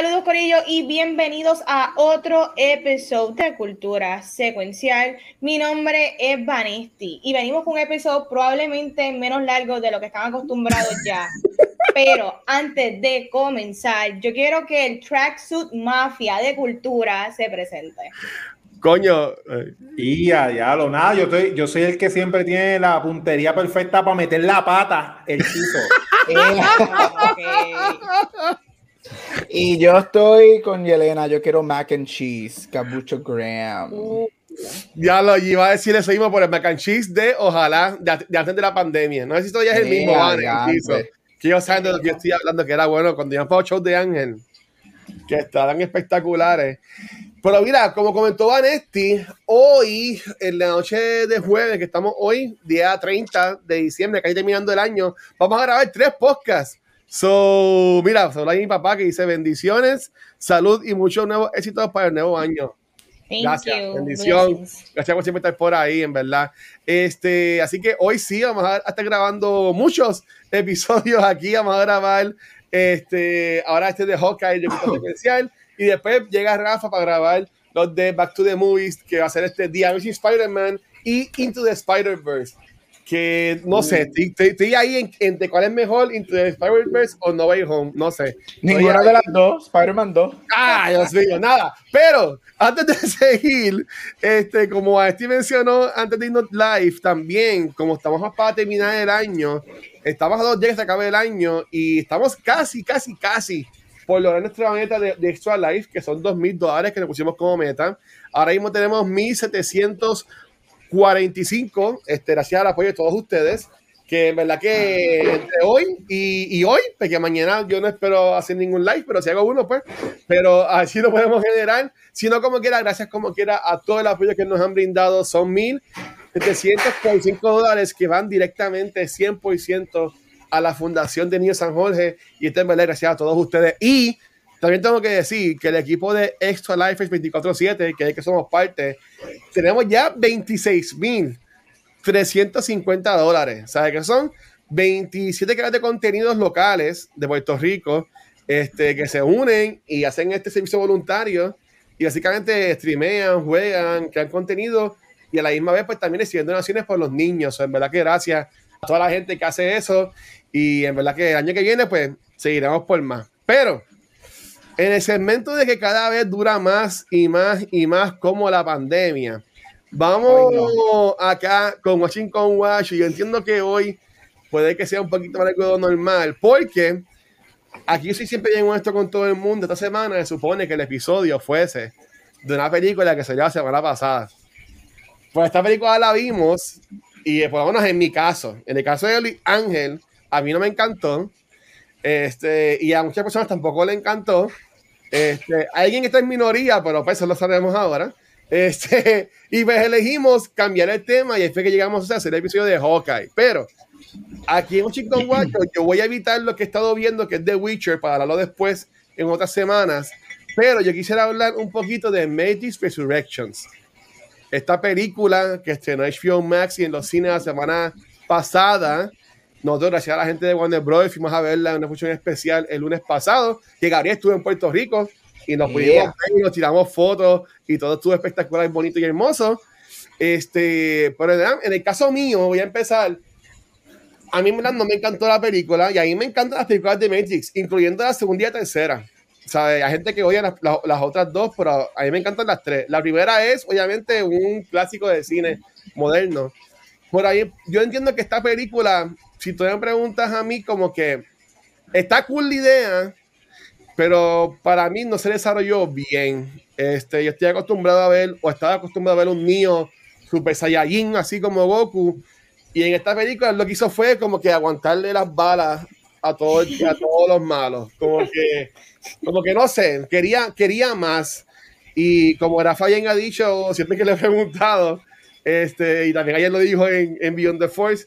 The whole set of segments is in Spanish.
Saludos Corillo y bienvenidos a otro episodio de Cultura Secuencial. Mi nombre es Vanesti y venimos con un episodio probablemente menos largo de lo que están acostumbrados ya. Pero antes de comenzar, yo quiero que el Tracksuit Mafia de Cultura se presente. Coño. Y ya, lo nada, yo, estoy, yo soy el que siempre tiene la puntería perfecta para meter la pata, el chico. Y yo estoy con Yelena, yo quiero mac and cheese, cabucho graham. Ya lo iba a decir eso mismo por el mac and cheese de ojalá, de, antes de la pandemia. No sé si todavía es el mismo, vale, Que yo saben de lo que yo estoy hablando, que era bueno cuando íbamos para shows de Ángel, que estaban espectaculares. Pero mira, como comentó Vanesti, hoy, en la noche de jueves, que estamos hoy, día 30 de diciembre, casi terminando el año, vamos a grabar tres podcasts So, mira, solo hay mi papá que dice bendiciones, salud y muchos nuevos éxitos para el nuevo año. Gracias, bendición. Gracias por siempre estar por ahí, en verdad. Este, así que hoy sí vamos a, estar grabando muchos episodios aquí. Vamos a grabar este, ahora este de Hawkeye, especial. Y después llega Rafa para grabar los de Back to the Movies, que va a ser este The Amazing Spider-Man y Into the Spider-Verse que no sé, estoy, ahí entre cuál es mejor, Into Spider-Verse o No Way Home, no sé. Ninguna de las dos, Spider-Man 2. Ah, Dios mío, nada. Pero antes de seguir, este, como Steve mencionó antes de irnos live, también, como estamos para terminar el año, estamos a dos días que se acabe el año y estamos casi, casi, casi por lograr nuestra meta de, Extra Life, que son dos mil dólares que nos pusimos como meta. Ahora mismo tenemos 1700 45, este, gracias al apoyo de todos ustedes, que en verdad que entre hoy y, hoy, porque mañana yo no espero hacer ningún live, pero si hago uno, pues, pero así lo podemos generar, si no como quiera, gracias como quiera a todo el apoyo que nos han brindado, son 1.745 dólares que van directamente 100% a la Fundación de Niños San Jorge, y esto en verdad gracias a todos ustedes, y también tengo que decir que el equipo de Extra Life 24-7, que es que somos parte, tenemos ya 26.350 dólares. ¿Sabes qué son? 27 creadores de contenidos locales de Puerto Rico este, que se unen y hacen este servicio voluntario y básicamente streamean, juegan, crean contenido y a la misma vez pues también recibiendo donaciones por los niños. en verdad que gracias a toda la gente que hace eso y en verdad que el año que viene pues seguiremos por más. Pero en el segmento de que cada vez dura más y más y más como la pandemia. Vamos acá con Washington Watch y yo entiendo que hoy puede que sea un poquito más algo normal porque aquí yo soy siempre bien honesto con todo el mundo. Esta semana se supone que el episodio fuese de una película que salió la semana pasada. Pues esta película la vimos y por lo menos en mi caso, en el caso de Ángel, a mí no me encantó. Este, y a muchas personas tampoco le encantó. Este, alguien está en minoría, pero pues eso lo sabemos ahora. Este, y pues elegimos cambiar el tema y fue que llegamos a hacer el episodio de Hawkeye. Pero aquí en Chico Watch yo voy a evitar lo que he estado viendo, que es The Witcher, para hablarlo después en otras semanas. Pero yo quisiera hablar un poquito de Matrix Resurrections. Esta película que estrenó HBO Max y en los cines la semana pasada, nosotros, gracias a la gente de Warner Bros., fuimos a verla en una función especial el lunes pasado, que Gabriel estuvo en Puerto Rico y nos pudimos ver y nos tiramos fotos y todo estuvo espectacular, bonito y hermoso. Este, pero en el caso mío, voy a empezar. A mí no me encantó la película y a mí me encantan las películas de Matrix, incluyendo la segunda y la tercera. ¿Sabe? Hay gente que odia las, las, otras dos, pero a mí me encantan las tres. La primera es, obviamente, un clásico de cine moderno. Por ahí, yo entiendo que esta película si tú me preguntas a mí, como que está cool la idea, pero para mí no se desarrolló bien. Este, yo estoy acostumbrado a ver, o estaba acostumbrado a ver un niño super saiyajin, así como Goku. Y en esta película lo que hizo fue como que aguantarle las balas a, todos a todos los malos. Como que, como que no sé, quería, quería más. Y como Rafa bien ha dicho, siempre que le he preguntado, este, y también ayer lo dijo en, Beyond the Force,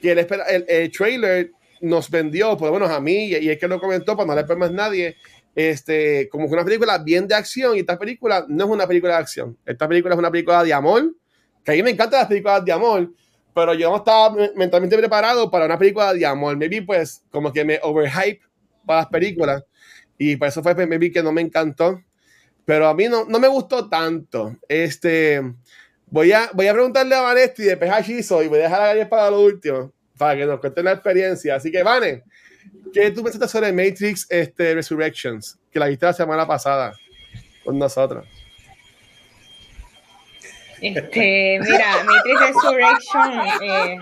que el, el- trailer nos vendió, por lo menos a mí, y, es que lo comentó para no le más nadie, este, como que una película bien de acción, y esta película no es una película de acción. Esta película es una película de amor, que a mí me encantan las películas de amor, pero yo no estaba me- mentalmente preparado para una película de amor. Maybe, pues, como que me overhype para las películas, y por eso fue, pues, maybe, que no me encantó. Pero a mí no, no me gustó tanto. Este, voy a, voy a preguntarle a Vanesti de Shizo y voy a dejar a Gabriel para lo último, para que nos cuente la experiencia. Así que, Vane, ¿qué tú pensaste sobre Matrix este, Resurrections? Que la viste la semana pasada con nosotros. Este, mira, Matrix Resurrection. Eh,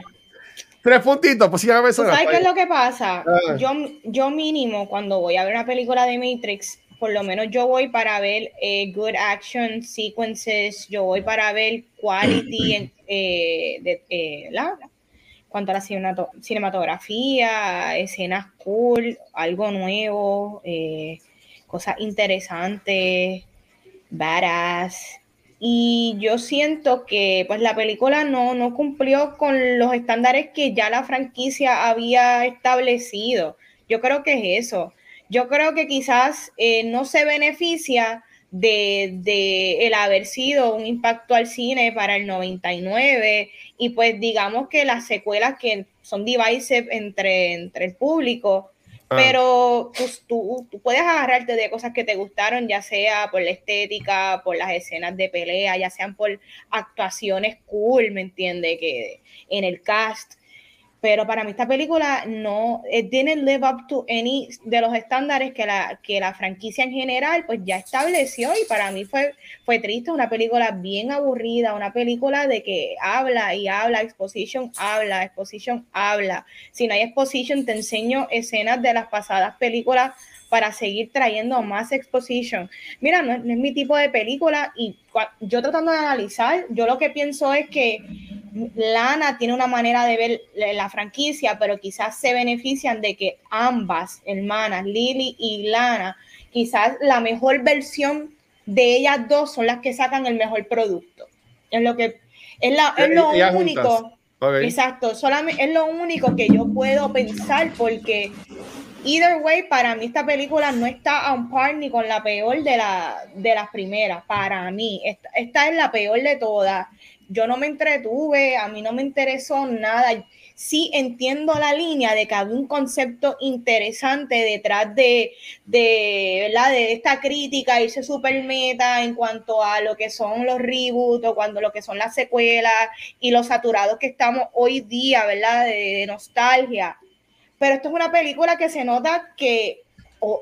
Tres puntitos, pues sí, a ¿tú personas. ¿Sabes qué es lo que pasa? Ah. Yo, yo mínimo, cuando voy a ver una película de Matrix, por lo menos yo voy para ver eh, good action sequences, yo voy para ver quality en, eh, de, eh, la, cuanto a la cinemato- cinematografía, escenas cool, algo nuevo, cosas interesantes, badass. Y yo siento que pues la película no, no cumplió con los estándares que ya la franquicia había establecido. Yo creo que es eso. Yo creo que quizás eh, no se beneficia de, de el haber sido un impacto al cine para el 99 y pues digamos que las secuelas que son divisive entre, entre el público, Ah. pero pues, tú, tú puedes agarrarte de cosas que te gustaron, ya sea por la estética, por las escenas de pelea, ya sean por actuaciones cool, ¿me entiendes? Que en el cast. Pero para mí esta película no, it didn't live up to any de los estándares que la, que la franquicia en general pues ya estableció y para mí fue, fue triste, una película bien aburrida, una película de que habla y habla, exposition habla, exposition habla. Si no hay exposition, te enseño escenas de las pasadas películas para seguir trayendo más exposition. Mira, no es, mi tipo de película y yo tratando de analizar, yo lo que pienso es que Lana tiene una manera de ver la franquicia, pero quizás se benefician de que ambas hermanas, Lily y Lana, quizás la mejor versión de ellas dos son las que sacan el mejor producto. Es lo que es, la, es lo Ellas único. Exacto, solamente es lo único que yo puedo pensar porque either way para mí esta película no está on par ni con la peor de la de las primeras para mí esta, esta es la peor de todas. Yo no me entretuve, a mí no me interesó nada. Sí entiendo la línea de que había un concepto interesante detrás de, de, ¿verdad? de esta crítica, irse super meta en cuanto a lo que son los reboots o cuando lo que son las secuelas y los saturados que estamos hoy día, ¿verdad? De, nostalgia. Pero esto es una película que se nota que,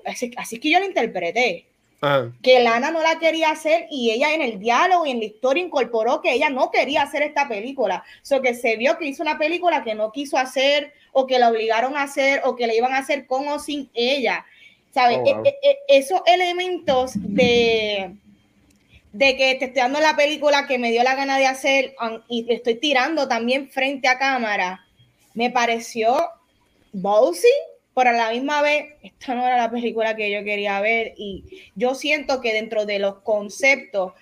así, así que yo la interpreté, Ah, que Lana no la quería hacer y ella en el diálogo y en la historia incorporó que ella no quería hacer esta película. So que se vio que hizo una película que no quiso hacer o que la obligaron a hacer o que la iban a hacer con o sin ella. ¿Sabes? Oh, wow. E- e- e- esos elementos de de que te estoy dando la película que me dio la gana de hacer y estoy tirando también frente a cámara, me pareció ballsy, pero a la misma vez, esta no era la película que yo quería ver y yo siento que dentro de los conceptos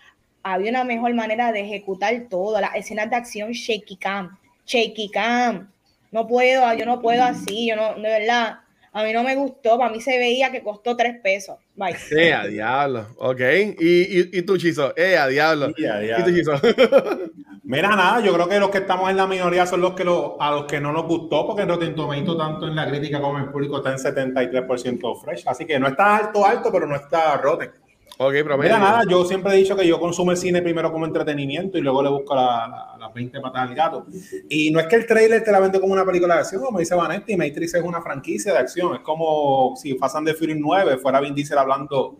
había una mejor manera de ejecutar todo, las escenas de acción shaky cam, shaky cam, no puedo, yo no puedo así, yo no, de verdad, a mí no me gustó, para mí se veía que costó tres pesos, bye. eh, a diablo. Ok. ¿Y, y, y tú, Chizo? Eh, a diablo. Y a ¿Y tú. Chizo? Mira, nada, yo creo que los que estamos en la minoría son los que lo- a los que no nos gustó, porque Rotten Tomatoes, tanto en la crítica como en el público, está en 73% fresh. Así que no está alto, alto, pero no está rotten. Mira, nada, yo siempre he dicho que yo consumo el cine primero como entretenimiento y luego le busco la- la- las 20 patas al gato. Y no es que el trailer te la vende como una película de acción, como dice Vanetti, Matrix es una franquicia de acción. Es como si Fast and the Furious 9 fuera Vin Diesel hablando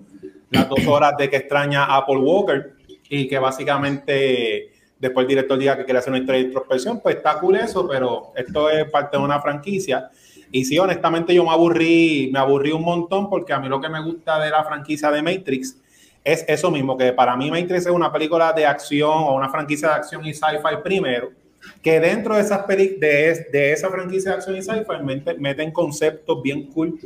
las dos horas de que extraña a Paul Walker y que básicamente después el director diga que quiere hacer una historia de introspección, pues está cool eso, pero esto es parte de una franquicia. Y sí, honestamente yo me aburrí, me aburrí un montón porque a mí lo que me gusta de la franquicia de Matrix es eso mismo, que para mí Matrix es una película de acción o una franquicia de acción y sci-fi primero, que dentro de, esas de, de esa franquicia de acción y sci-fi mete- meten conceptos bien cool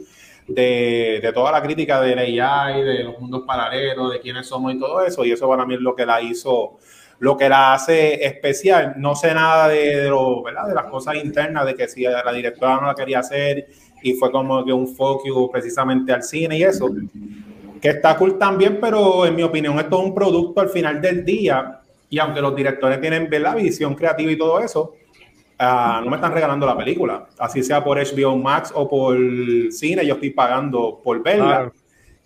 de, de toda la crítica del AI, de los mundos paralelos, de quiénes somos y todo eso, y eso para mí es lo que la hizo lo que la hace especial. No sé nada de, de, lo, ¿verdad? de las cosas internas, de que si la directora no la quería hacer y fue como que un focus precisamente al cine y eso, que está cool también, pero en mi opinión esto es un producto al final del día y aunque los directores tienen la visión creativa y todo eso, uh, no me están regalando la película, así sea por HBO Max o por cine, yo estoy pagando por verla. Claro.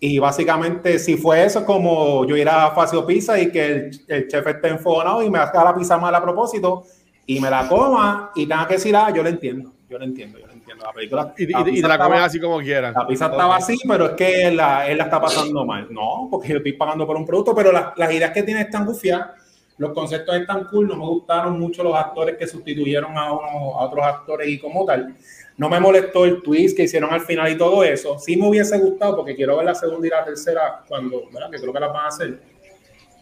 Y básicamente, si fue eso, como yo ir a Facio Pizza y que el, el chef esté enfogonado y me haga la pizza mal a propósito y me la coma y tenga que decir, ah, yo lo entiendo, yo lo entiendo, yo lo entiendo. La película. Y, la, y, y la comes así como quieras. La pizza estaba así, pero es que él la, él la está pasando mal. No, porque yo estoy pagando por un producto, pero la, las ideas que tiene están gufiadas. Los conceptos están cool. No me gustaron mucho los actores que sustituyeron a, uno, a otros actores y como tal. No me molestó el twist que hicieron al final y todo eso. Sí me hubiese gustado porque quiero ver la segunda y la tercera cuando, ¿verdad? Que creo que las van a hacer.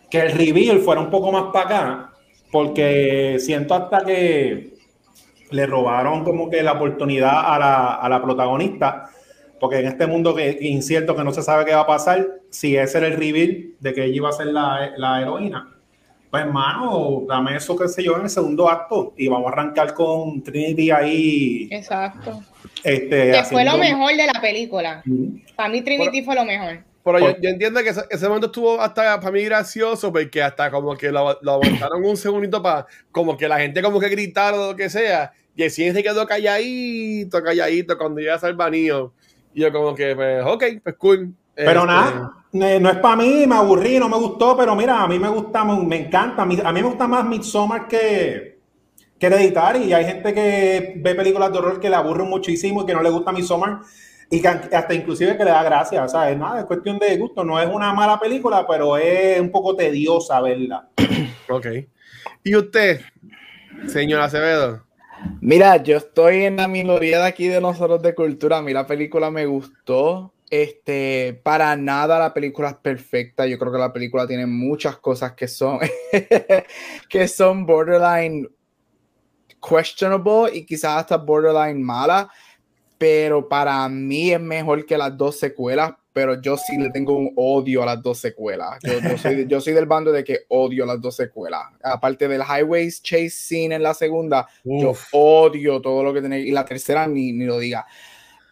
Que el reveal fuera un poco más para acá, porque siento hasta que le robaron como que la oportunidad a la, a la protagonista, porque en este mundo que, incierto que no se sabe qué va a pasar, si ese era el reveal de que ella iba a ser la, la heroína, pues hermano, dame eso que sé yo en el segundo acto y vamos a arrancar con Trinity ahí. Exacto. Este, que fue lo mejor de la película. Para mí Trinity pero, fue lo mejor. Pero yo, yo, entiendo que ese, ese, momento estuvo hasta para mí gracioso porque hasta como que lo, lo aguantaron un segundito para como que la gente como que gritara o lo que sea y el cine se quedó calladito, calladito cuando llega banío. Y yo como que, pues, ok, pues cool. Pero este... nada, no es para mí, me aburrí, no me gustó, pero mira, a mí me gusta, me encanta, a mí, a mí me gusta más Midsommar que, que Hereditary, y hay gente que ve películas de horror que le aburren muchísimo y que no le gusta Midsommar, y que hasta inclusive que le da gracia, o sea, es nada, es cuestión de gusto, no es una mala película, pero es un poco tediosa verla. Ok. ¿Y usted, señor Acevedo? Mira, yo estoy en la minoría de aquí de nosotros de cultura. A mí la película me gustó. Este, para nada la película es perfecta. Yo creo que la película tiene muchas cosas que son que son borderline questionable y quizás hasta borderline mala, pero para mí es mejor que las dos secuelas, pero yo sí le tengo un odio a las dos secuelas. Yo, yo, soy, yo soy, del bando de que odio las dos secuelas. Aparte del Highways Chase Scene en la segunda, Uf. yo odio todo lo que tiene. Y la tercera ni, ni lo diga.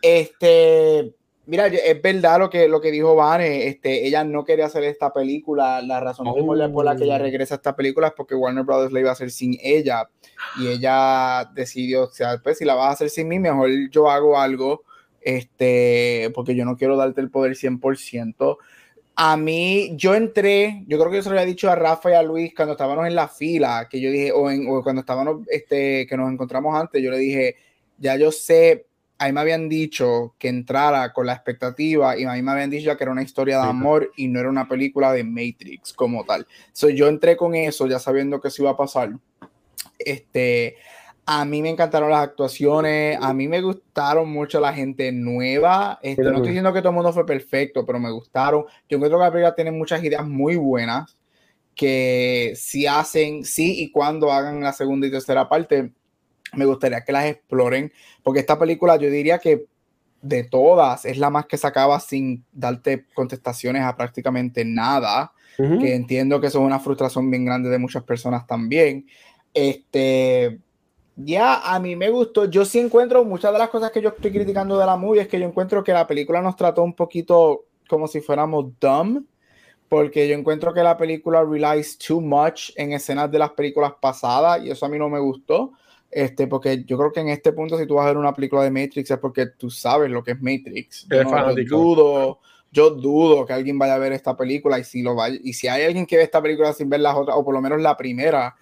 Este, mira, es verdad lo que, lo que dijo Vane. Este, ella no quería hacer esta película. La razón oh. por la que ella regresa a esta película es porque Warner Brothers la iba a hacer sin ella. Y ella decidió, o sea, pues si la vas a hacer sin mí, mejor yo hago algo este, porque yo no quiero darte el poder 100%. A mí, yo entré, yo creo que yo se lo había dicho a Rafa y a Luis cuando estábamos en la fila, que yo dije, o, en, o cuando estábamos, este, que nos encontramos antes, yo le dije, ya yo sé, ahí me habían dicho que entrara con la expectativa y a mí me habían dicho que era una historia de amor y no era una película de Matrix como tal. So, yo entré con eso ya sabiendo que eso iba a pasar. Este, a mí me encantaron las actuaciones, a mí me gustaron mucho la gente nueva. Este, no estoy diciendo que todo el mundo fue perfecto, pero me gustaron. Yo encuentro que la película tiene muchas ideas muy buenas que si hacen, sí y cuando hagan la segunda y tercera parte, me gustaría que las exploren, porque esta película yo diría que de todas es la más que sacaba sin darte contestaciones a prácticamente nada, uh -huh. que entiendo que eso es una frustración bien grande de muchas personas también. Este, ya a mí me gustó. Yo sí encuentro muchas de las cosas que yo estoy criticando de la movie es que yo encuentro que la película nos trató un poquito como si fuéramos dumb, porque yo encuentro que la película relies too much en escenas de las películas pasadas y eso a mí no me gustó. Este, porque yo creo que en este punto, si tú vas a ver una película de Matrix, es porque tú sabes lo que es Matrix. Yo, no, yo dudo, yo dudo que alguien vaya a ver esta película y si lo vaya, y si hay alguien que ve esta película sin ver las otras, o por lo menos la primera,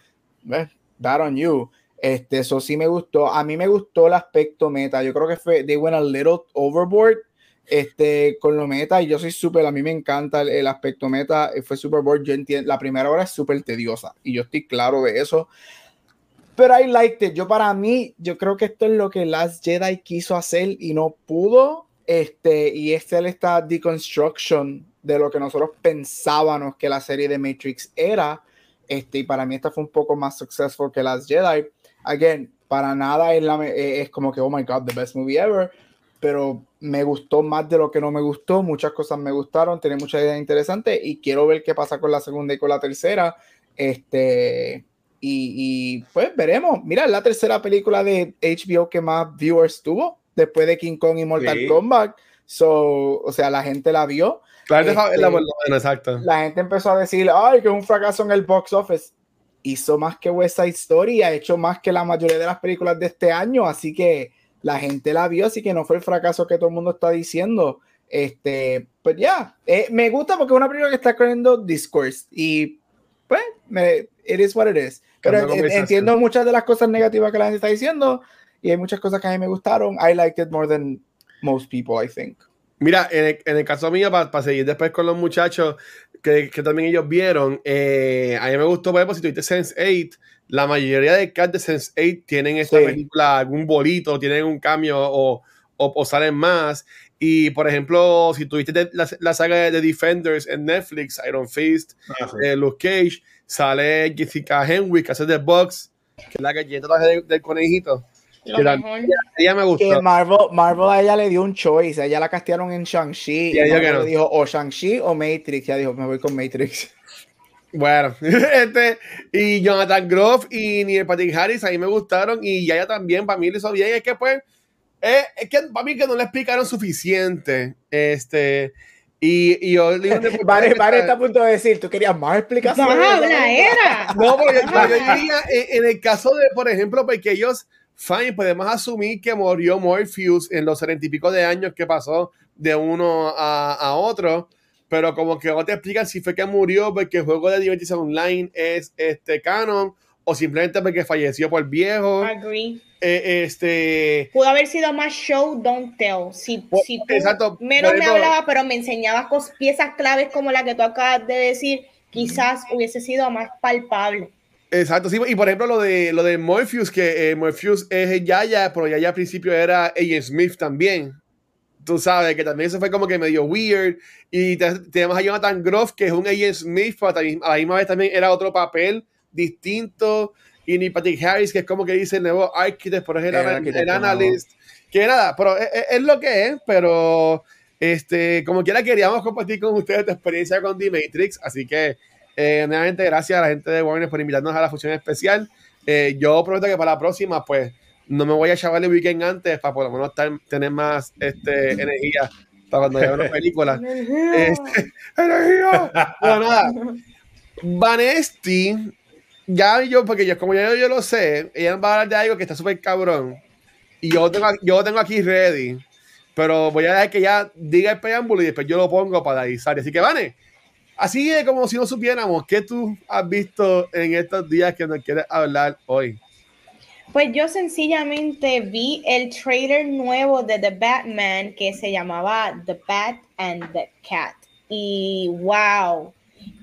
¿ves? That on you. Este, eso sí me gustó. A mí me gustó el aspecto meta. Yo creo que fue, they went a little overboard este, con lo meta. Y yo soy súper, a mí me encanta el, el aspecto meta. Fue super board. Yo entiendo, la primera hora es súper tediosa. Y yo estoy claro de eso. Pero I liked it. Yo para mí, yo creo que esto es lo que Last Jedi quiso hacer y no pudo. Este, y este es esta deconstruction de lo que nosotros pensábamos que la serie de Matrix era. Este, y para mí esta fue un poco más successful que Last Jedi again, para nada es, la, es como que, oh my god, the best movie ever, pero me gustó más de lo que no me gustó, muchas cosas me gustaron, tiene muchas ideas interesantes y quiero ver qué pasa con la segunda y con la tercera. Este, y, pues veremos. Mira, la tercera película de HBO que más viewers tuvo después de King Kong y Mortal Kombat. So, o sea, la gente la vio. La gente, este, exacto. la gente empezó a decir, ay, que es un fracaso en el box office. Hizo más que West Side Story, ha hecho más que la mayoría de las películas de este año, así que la gente la vio, así que no fue el fracaso que todo el mundo está diciendo. Este, pues ya, eh, me gusta porque es una película que está creando discourse y pues, me, it is what it is. Pero entiendo muchas de las cosas negativas que la gente está diciendo y hay muchas cosas que a mí me gustaron. I liked it more than most people, I think. Mira, en el, caso mío, para seguir después con los muchachos que, que también ellos vieron, eh, a mí me gustó, por ejemplo, si tuviste Sense8, la mayoría de cast de Sense8 tienen esta película, algún bolito, tienen un cambio o, o, salen más. Y por ejemplo, si tuviste la, saga de Defenders en Netflix, Iron Fist, ah, eh, Luke Cage, sale Jessica Henwick, que hace The Box, que es la galleta del, del conejito. Lo mejor. Ella, me gustó. Que Marvel, Marvel a ella le dio un choice. A ella la castearon en Shang-Chi. Y ella no. dijo o Shang-Chi o Matrix. Ya dijo, me voy con Matrix. Bueno, este, y Jonathan Groff y Neil Patrick Harris a mí me gustaron y ya también, para mí lo hizo bien. Es que pues eh, es que para mí que no le explicaron suficiente. Este. Y, y yo Vale, vale, está a punto de decir, tú querías más explicaciones. No, era. No, porque yo, diría, en, el caso de, por ejemplo, porque ellos, fine, podemos asumir que murió Morpheus en los setenta y pico de años que pasó de uno a, a, otro, pero como que no te explican si fue que murió porque el juego de Divinity Online es este canon o simplemente porque falleció por viejo. Agree. Eh, este pudo haber sido más show don't tell si, si exacto, menos me hablaba pero me enseñabas piezas claves como la que tú acabas de decir quizás hubiese sido más palpable exacto sí y por ejemplo lo de lo de Morpheus que eh, Morpheus es Yaya pero Yaya al principio era A. Smith también tú sabes que también eso fue como que medio weird y tenemos a Jonathan Groff que es un A. Smith pero a la misma vez también era otro papel distinto y ni Patrick Harris, que es como que dice el nuevo architect, por ejemplo, el, analyst, que nada, pero es, lo que es, pero este, como quiera queríamos compartir con ustedes tu experiencia con The Matrix, así que eh, nuevamente gracias a la gente de Warner por invitarnos a la función especial. Eh, yo prometo que para la próxima, pues, no me voy a chavar el weekend antes para por lo menos tener más este, energía para cuando vea una película. este, ¡Energía! Bueno, nada. Vanesti ya yo, porque yo, como ya yo, lo sé, ella va a hablar de algo que está súper cabrón. Y yo tengo, yo tengo aquí ready. Pero voy a dejar que ya diga el preámbulo y después yo lo pongo para avisar. Así que, Vane, así es como si no supiéramos qué tú has visto en estos días que nos quieres hablar hoy. Pues yo sencillamente vi el trailer nuevo de The Batman que se llamaba The Bat and the Cat. Y wow,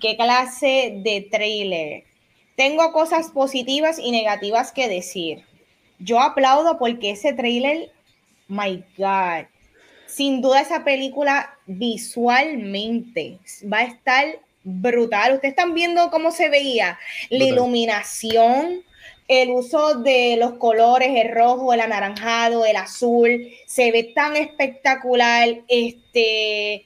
qué clase de trailer tengo cosas positivas y negativas que decir. Yo aplaudo porque ese trailer, my God, sin duda esa película visualmente va a estar brutal. Ustedes están viendo cómo se veía la iluminación, el uso de los colores, el rojo, el anaranjado, el azul, se ve tan espectacular. Este,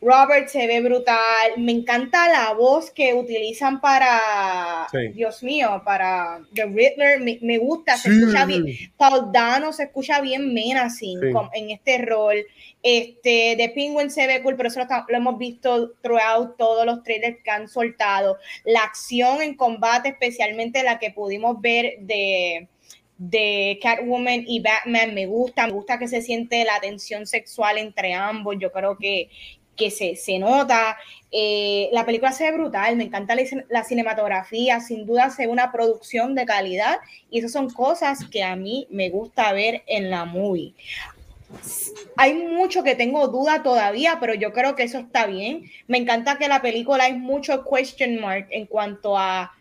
Robert se ve brutal. Me encanta la voz que utilizan para, Dios mío, para The Riddler. Me, gusta, se escucha bien. Paul Dano se escucha bien menacing en este rol. Este, The Penguin se ve cool, pero eso lo, hemos visto throughout todos los trailers que han soltado. La acción en combate, especialmente la que pudimos ver de de Catwoman y Batman me gusta, me gusta que se siente la tensión sexual entre ambos, yo creo que, que se, se nota. Eh, la película se ve brutal, me encanta la, cinematografía, sin duda se ve una producción de calidad y esas son cosas que a mí me gusta ver en la movie. Hay mucho que tengo duda todavía, pero yo creo que eso está bien. Me encanta que la película hay mucho question mark en cuanto a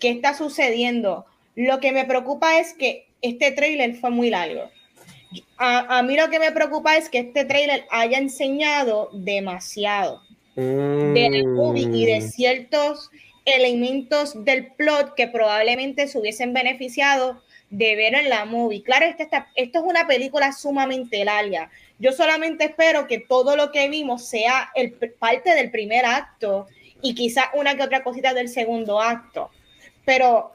qué está sucediendo. Lo que me preocupa es que este trailer fue muy largo a, mí lo que me preocupa es que este trailer haya enseñado demasiado de la movie y de mm. ciertos elementos del plot que probablemente se hubiesen beneficiado de ver en la movie. Claro, este esto es una película sumamente larga. Yo solamente espero que todo lo que vimos sea el, parte del primer acto y quizás una que otra cosita del segundo acto. Pero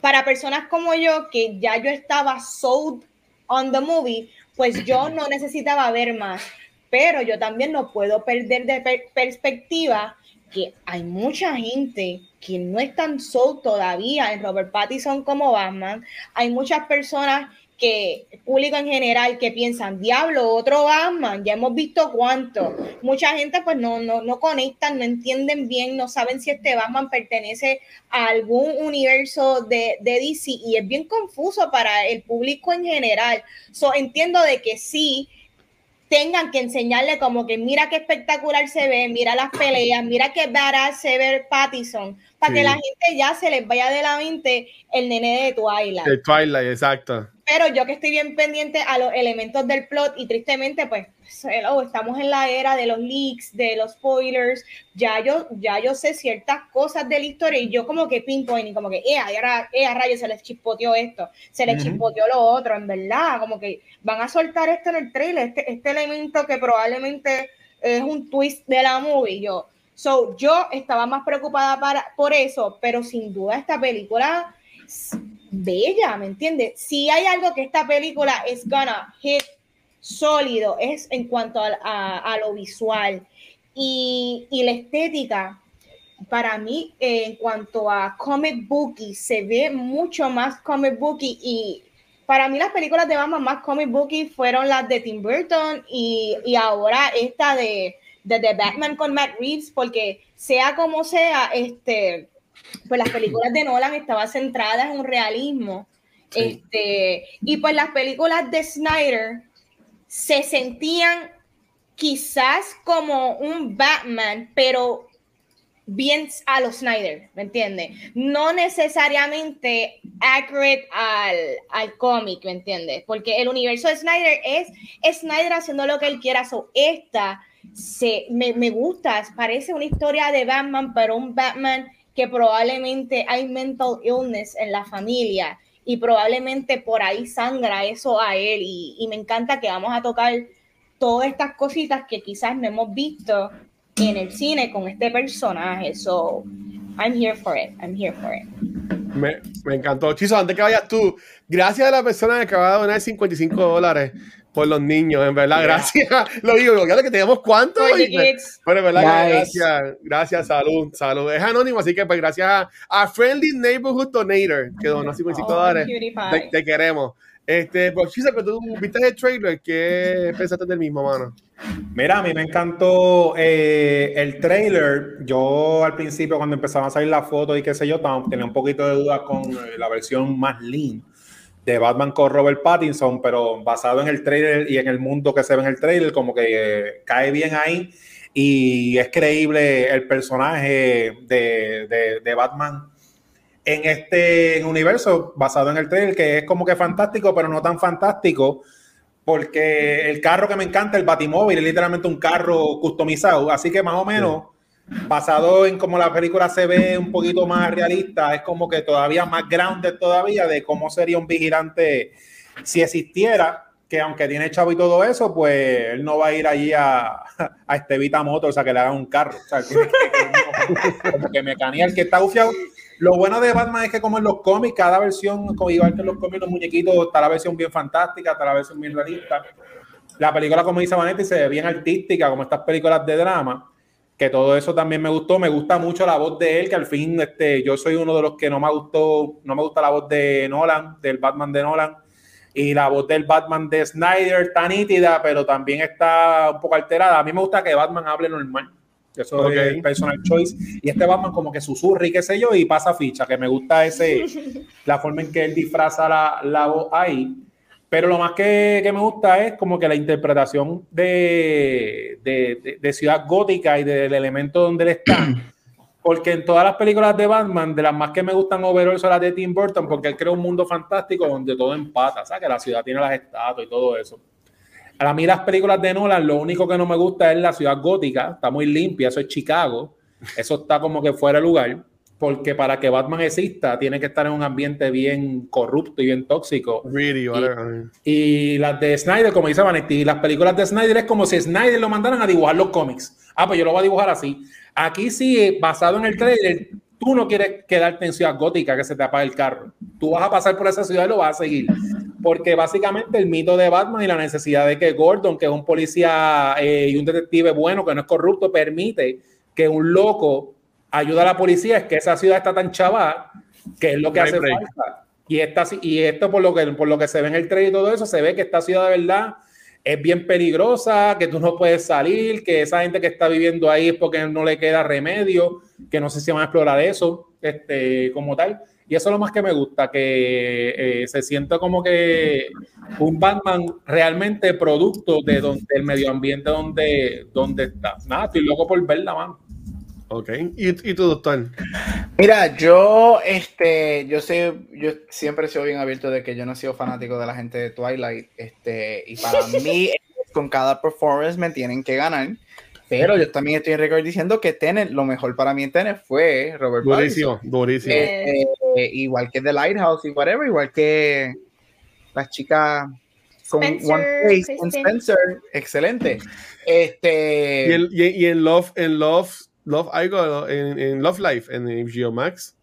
para personas como yo, que ya yo estaba sold on the movie, pues yo no necesitaba ver más. Pero yo también no puedo perder de perspectiva que hay mucha gente que no están sold todavía en Robert Pattinson como Batman. Hay muchas personas que, público en general, que piensan, diablo, otro Batman, ya hemos visto cuánto. Mucha gente pues no, no, no conectan, no entienden bien, no saben si este Batman pertenece a algún universo de, de DC y es bien confuso para el público en general. So, entiendo de que sí, tengan que enseñarle como que mira qué espectacular se ve, mira las peleas, mira qué badass se ve Pattison, para que la gente ya se les vaya de la mente el nene de Twilight. El Twilight, exacto. Pero yo que estoy bien pendiente a los elementos del plot y tristemente pues estamos en la era de los leaks, de los spoilers, ya yo, ya yo sé ciertas cosas de la historia y yo como que pinpoint y como que, eh, ahora, eh, a rayo se les chispoteó esto, se les chispoteó lo otro, en verdad, como que van a soltar esto en el trailer, este, este elemento que probablemente es un twist de la movie, yo, so, yo estaba más preocupada para, por eso, pero sin duda esta película bella, ¿me entiendes? Si hay algo que esta película es gonna hit sólido, es en cuanto a, lo visual y, la estética. Para mí, en cuanto a comic booky, se ve mucho más comic booky y para mí las películas de Batman más comic booky fueron las de Tim Burton y, ahora esta de, de The Batman con Matt Reeves, porque sea como sea, este, pues las películas de Nolan estaban centradas en un realismo. Este, y pues las películas de Snyder se sentían quizás como un Batman, pero bien a los Snyder, ¿me entiendes? No necesariamente accurate al, al cómic, ¿me entiendes? Porque el universo de Snyder es, Snyder haciendo lo que él quiera. So, esta se, me, me gusta, parece una historia de Batman, pero un Batman que probablemente hay mental illness en la familia y probablemente por ahí sangra eso a él y, me encanta que vamos a tocar todas estas cositas que quizás no hemos visto en el cine con este personaje. So, I'm here for it. I'm here for it. Me, me encantó. Chiso, antes que vayas tú, gracias a la persona que acaba de donar 55 dólares por los niños, en verdad, gracias. Lo digo, lo que tenemos cuánto. En verdad, gracias, gracias, salud, salud. Es anónimo, así que pues gracias a, Friendly Neighborhood Donator, que donó 55 dólares. te, queremos. Este, pues que tú viste el trailer, ¿qué pensaste del mismo, mano? Mira, a mí me encantó eh, el trailer. Yo al principio, cuando empezaban a salir las fotos y qué sé yo, tenía un poquito de dudas con eh, la versión más lean de Batman con Robert Pattinson, pero basado en el trailer y en el mundo que se ve en el trailer, como que eh, cae bien ahí. Y es creíble el personaje de, de, Batman en este universo basado en el trailer, que es como que fantástico, pero no tan fantástico, porque el carro que me encanta, el Batimóvil, es literalmente un carro customizado, así que más o menos basado en cómo la película se ve un poquito más realista, es como que todavía más grounded todavía de cómo sería un vigilante si existiera, que aunque tiene chavo y todo eso, pues él no va a ir allí a, a Estevita Motors a que le hagan un carro. O sea, que, como que mecanía el que está bufiado. Lo bueno de Batman es que como en los cómics, cada versión, igual que en los cómics, los muñequitos, está la versión bien fantástica, está la versión bien realista. La película, como dice Vanetti, se ve bien artística, como estas películas de drama que todo eso también me gustó. Me gusta mucho la voz de él, que al fin este, yo soy uno de los que no me gustó, no me gusta la voz de Nolan, del Batman de Nolan. Y la voz del Batman de Snyder está nítida, pero también está un poco alterada. A mí me gusta que Batman hable normal. Eso es personal choice. Y este Batman como que susurra y qué sé yo, y pasa ficha, que me gusta ese, la forma en que él disfraza la, la voz ahí. Pero lo más que, me gusta es como que la interpretación de, de, Ciudad Gótica y del elemento donde él está. Porque en todas las películas de Batman, de las más que me gustan overall son las de Tim Burton, porque él crea un mundo fantástico donde todo empata, ¿sabes? Que la ciudad tiene las estatuas y todo eso. A mí las películas de Nolan, lo único que no me gusta es la ciudad gótica, está muy limpia, eso es Chicago, eso está como que fuera de lugar porque para que Batman exista tiene que estar en un ambiente bien corrupto y bien tóxico. Really, y, las de Snyder, como dice Vanetti, las películas de Snyder es como si Snyder lo mandaran a dibujar los cómics. Ah, pues yo lo voy a dibujar así. Aquí sí, basado en el trailer, tú no quieres quedarte en Ciudad Gótica que se te apague el carro. Tú vas a pasar por esa ciudad y lo vas a seguir. Porque básicamente el mito de Batman y la necesidad de que Gordon, que es un policía eh, y un detective bueno, que no es corrupto, permite que un loco ayude a la policía, es que esa ciudad está tan chaval que es lo que No hace break. falta. Y, esta, y esto, por lo, que, por lo que se ve en el trailer y todo eso, se ve que esta ciudad de verdad es bien peligrosa, que tú no puedes salir, que esa gente que está viviendo ahí es porque no le queda remedio, que no sé si van a explorar eso este, como tal. Y eso es lo más que me gusta, que eh, se sienta como que un Batman realmente producto de donde, del medio ambiente donde, donde está. Nada, estoy loco por verla, man. Ok. ¿Y, y tú, doctor? Mira, yo, este, yo sé, yo siempre he sido bien abierto de que yo no he sido fanático de la gente de Twilight, este, y para mí, con cada performance me tienen que ganar, pero yo también estoy en récord diciendo que Tenet, lo mejor para mí en Tenet fue Robert Durísimo, Pattinson. durísimo. Este, igual que The Lighthouse y whatever, igual que las chicas con Spencer, One Place con. Spencer, excelente. Este, Y, el- y- y en Love, en Love, Love algo, en, en Love Life, en HBO Max,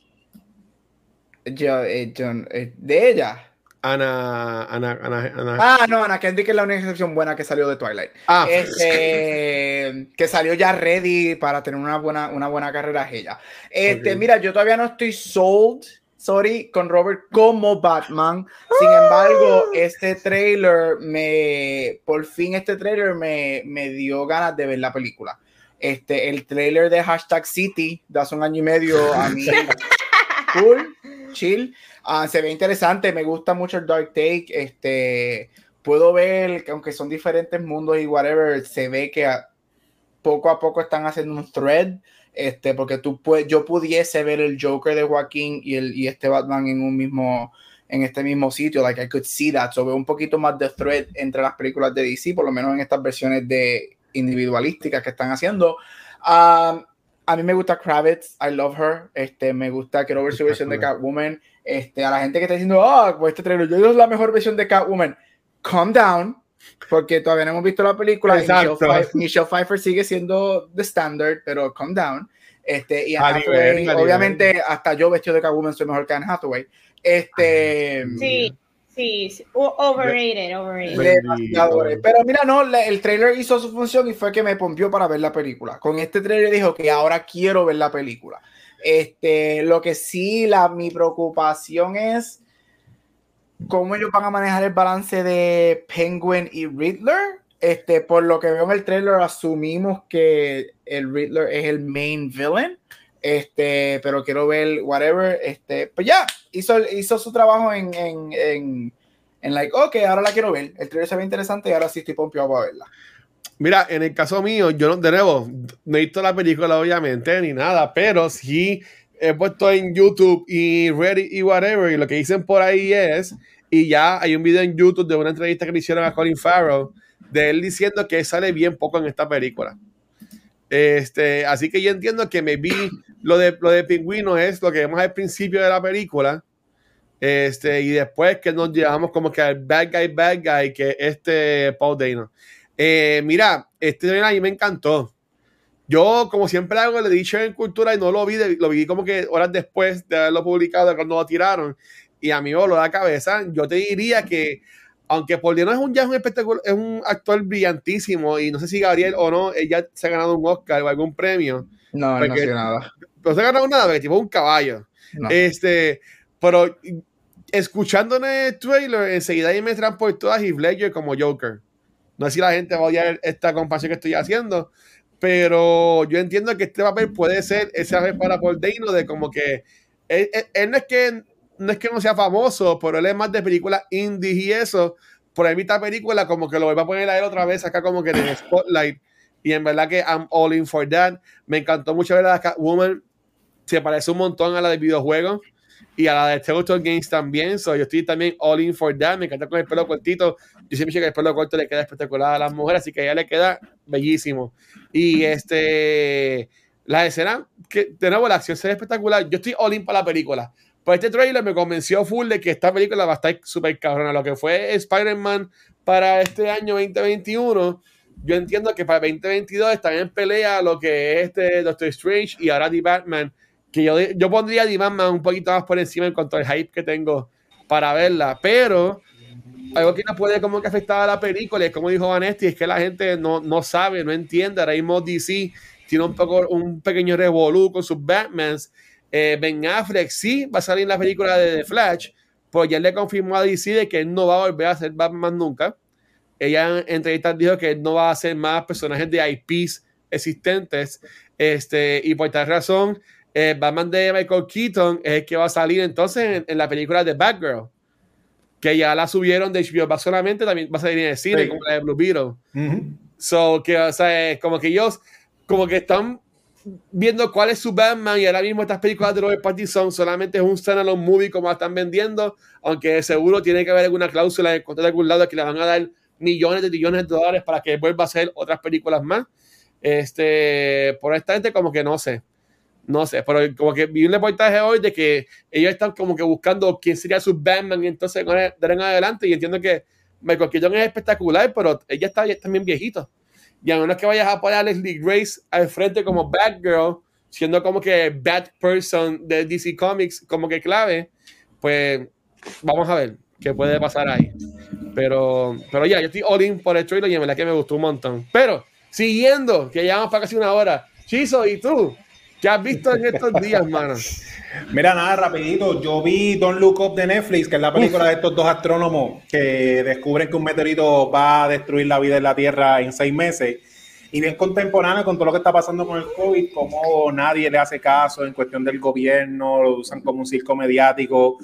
yo, eh, John, eh, de ella. Ana, Ana, Ana, Ana. Ah, no, Ana Kendrick es la única excepción buena que salió de Twilight. Ah, Este, que salió ya ready para tener una buena, una buena carrera ella. Este, mira, yo todavía no estoy sold, sorry, con Robert como Batman. Sin embargo, este trailer me, por fin este trailer me, me dio ganas de ver la película. Este, el trailer de Hashtag City de hace un año y medio a mí, cool, chill. Ah, se ve interesante, me gusta mucho el Dark Take. Este, puedo ver que aunque son diferentes mundos y whatever, se ve que a- poco a poco están haciendo un thread. Este, porque tú puedes, yo pudiese ver el Joker de Joaquín y, el, y este Batman en un mismo, en este mismo sitio, like I could see that. So veo un poquito más de thread entre las películas de DC, por lo menos en estas versiones de individualísticas que están haciendo. Um, a mí me gusta Kravitz, I love her. Este, me gusta, quiero ver su versión de Catwoman. Este, a la gente que está diciendo, ah, pues este trailer, yo digo es la mejor versión de Catwoman. Calm down, porque todavía no hemos visto la película. Michelle, Exacto. Pfeiffer, Michelle Pfeiffer sigue siendo the standard, pero calm down. Este, y Anne Hathaway, obviamente, hasta yo vestido de Catwoman soy mejor que Anne Hathaway. Este, Sí, sí, Overrated, overrated. Demasiado, Pero mira, no, el trailer hizo su función y fue que me pompió para ver la película. Con este trailer dijo que ahora quiero ver la película. Este, lo que sí, la, mi preocupación es cómo ellos van a manejar el balance de Penguin y Riddler. Este, por lo que veo en el trailer, asumimos que el Riddler es el main villain. Este, pero quiero ver whatever. Este, pues ya, hizo, hizo su trabajo en, en, en, en like, ok, ahora la quiero ver. El trailer se ve interesante y ahora sí estoy pompeado para verla. Mira, en el caso mío, yo no, de nuevo, no he visto la película, obviamente, ni nada, pero sí he puesto en YouTube y Reddit y whatever, y lo que dicen por ahí es, y ya hay un video en YouTube de una entrevista que le hicieron a Colin Farrell, de él diciendo que sale bien poco en esta película. Este, así que yo entiendo que me vi lo de, lo de Pingüino es lo que vemos al principio de la película. Este, y después que nos llevamos como que al bad guy, bad guy, que este Paul Dano. Eh, mira, este a mí me encantó. Yo, como siempre hago, le dicho en cultura y no lo vi, lo vi como que horas después de haberlo publicado, cuando lo tiraron, y a mí me voló la cabeza. Yo te diría que, aunque Paul Dano es un, ya es un espectáculo, es un actor brillantísimo, y no sé si Gabriel o no, ella se ha ganado un Oscar o algún premio, No, Porque- no sé nada. no se ha ganado nada, porque tipo es un caballo. No. Este, pero escuchando en el trailer, enseguida ahí me transportó a Heath Ledger como Joker. No sé si la gente va a odiar esta compasión que estoy haciendo, pero yo entiendo que este papel puede ser ese papel para Paul Dano de como que él, él- él no es que no es que no sea famoso, pero él es más de películas indie y eso. Por ahí esta película como que lo vuelva a poner a él otra vez acá como que en el spotlight. Y en verdad que I'm all in for that. Me encantó mucho ver a la Catwoman. Se parece un montón a la de videojuegos y a la de Telltale Games también. So, yo estoy también all in for that. Me encanta con el pelo cortito. Yo siempre digo que el pelo corto le queda espectacular a las mujeres, así que a ella le queda bellísimo. Y este, La escena, que de nuevo la acción se ve espectacular. Yo estoy all in para la película. Pues este trailer me convenció full de que esta película va a estar súper cabrona. Lo que fue Spider-Man para este año 2021, yo entiendo que para 2022 están en pelea lo que es este Doctor Strange y ahora The Batman. Que yo, yo pondría The Batman un poquito más por encima en cuanto al hype que tengo para verla. Pero algo que no puede como que afectar a la película, es como dijo Vanesti, es que la gente no, no sabe, no entiende. Ahora mismo DC tiene un, poco, un pequeño revolú con sus Batmans. Eh, ben Affleck sí va a salir en la película de The Flash, pues ya le confirmó a DC de que él no va a volver a ser Batman nunca. Ella en entrevistas dijo que él no va a hacer más personajes de IPs existentes. Este, y por tal razón, eh, Batman de Michael Keaton es el que va a salir entonces en, la película de Batgirl que ya la subieron de HBO solamente, también va a salir en el cine, como la de Blue Beetle. So, que, o sea, como que ellos, como que están viendo cuál es su Batman y ahora mismo estas películas de Robert Pattinson solamente es un standalone movie como están vendiendo, aunque seguro tiene que haber alguna cláusula en contra de algún lado que le van a dar millones de millones de dólares para que vuelva a hacer otras películas más. Este, por esta gente como que no sé. No sé, pero como que vi un reportaje hoy de que ellos están como que buscando quién sería su Batman y entonces en adelante y entiendo que Michael Keaton es espectacular, pero ella está también viejito. Y a menos que vayas a poner a Leslie Grace al frente como Batgirl, siendo como que Bad Person de DC Comics como que clave, pues vamos a ver qué puede pasar ahí. Pero, pero ya, yo estoy all in por el trailer y en verdad que me gustó un montón. Pero, siguiendo, que ya vamos para casi una hora. Chizo, ¿y tú? ¿Qué has visto en estos días, mano? Mira, nada, rapidito. Yo vi Don't Look Up de Netflix, que es la película de estos dos astrónomos que descubren que un meteorito va a destruir la vida en la Tierra en seis meses. Y bien contemporáneo con todo lo que está pasando con el COVID, como nadie le hace caso en cuestión del gobierno, lo usan como un circo mediático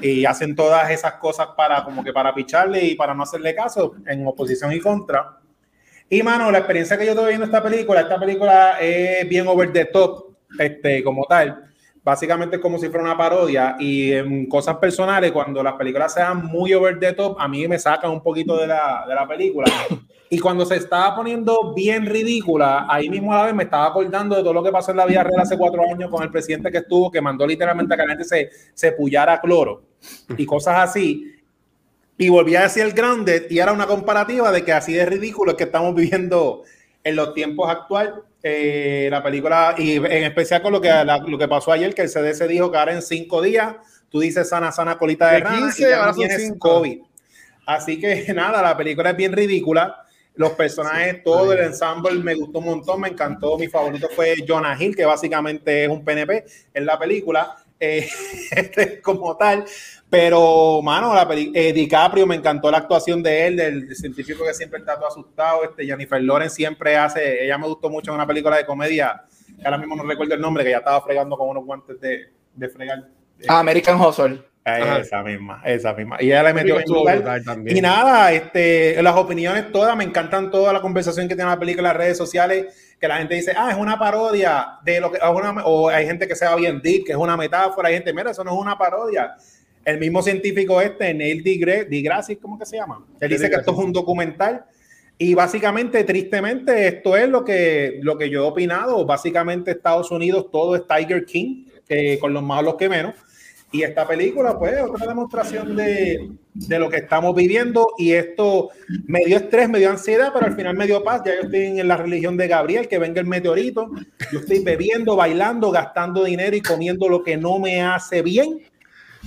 y hacen todas esas cosas para como que para picharle y para no hacerle caso en oposición y contra. Y mano, la experiencia que yo estoy viendo esta película, esta película es bien over the top este, como tal. Básicamente es como si fuera una parodia y en cosas personales, cuando las películas sean muy over the top, a mí me sacan un poquito de la, de la película. Y cuando se estaba poniendo bien ridícula, ahí mismo a la vez me estaba acordando de todo lo que pasó en la vida real hace cuatro años con el presidente que estuvo, que mandó literalmente a que la gente se, se pullara cloro y cosas así. Y volví a decir el grande y era una comparativa de que así de ridículo es que estamos viviendo en los tiempos actuales eh, la película, y en especial con lo que, lo que pasó ayer, que el CDC dijo que ahora en cinco días tú dices sana, sana colita de, rana y ahora tienes COVID. Así que nada, la película es bien ridícula. Los personajes, todo el ensemble me gustó un montón, me encantó. Mi favorito fue Jonah Hill, que básicamente es un PNP en la película. Eh, este, como tal, pero, mano, la eh, DiCaprio me encantó la actuación de él, del, científico que siempre está todo asustado. Este, Jennifer Lawrence siempre hace, ella me gustó mucho en una película de comedia, ahora mismo no recuerdo el nombre, que ya estaba fregando con unos guantes de, de fregar. Ah, American Hustle. Esa misma, esa misma. Y ella le metió en Y nada, este, las opiniones todas, me encantan toda la conversación que tiene la película en las redes sociales, que la gente dice, ah, es una parodia de lo que, o hay gente que se va bien deep, que es una metáfora, hay gente, mira, eso no es una parodia el mismo científico este, Neil deGrasse, ¿cómo que se llama? Él dice que esto es un documental y básicamente, tristemente, esto es lo que, lo que yo he opinado. Básicamente Estados Unidos todo es Tiger King, con los malos que menos. Y esta película, pues, otra demostración de, de, lo que estamos viviendo. Y esto me dio estrés, me dio ansiedad, pero al final me dio paz. Ya yo estoy en la religión de Gabriel, que venga el meteorito. Yo estoy bebiendo, bailando, gastando dinero y comiendo lo que no me hace bien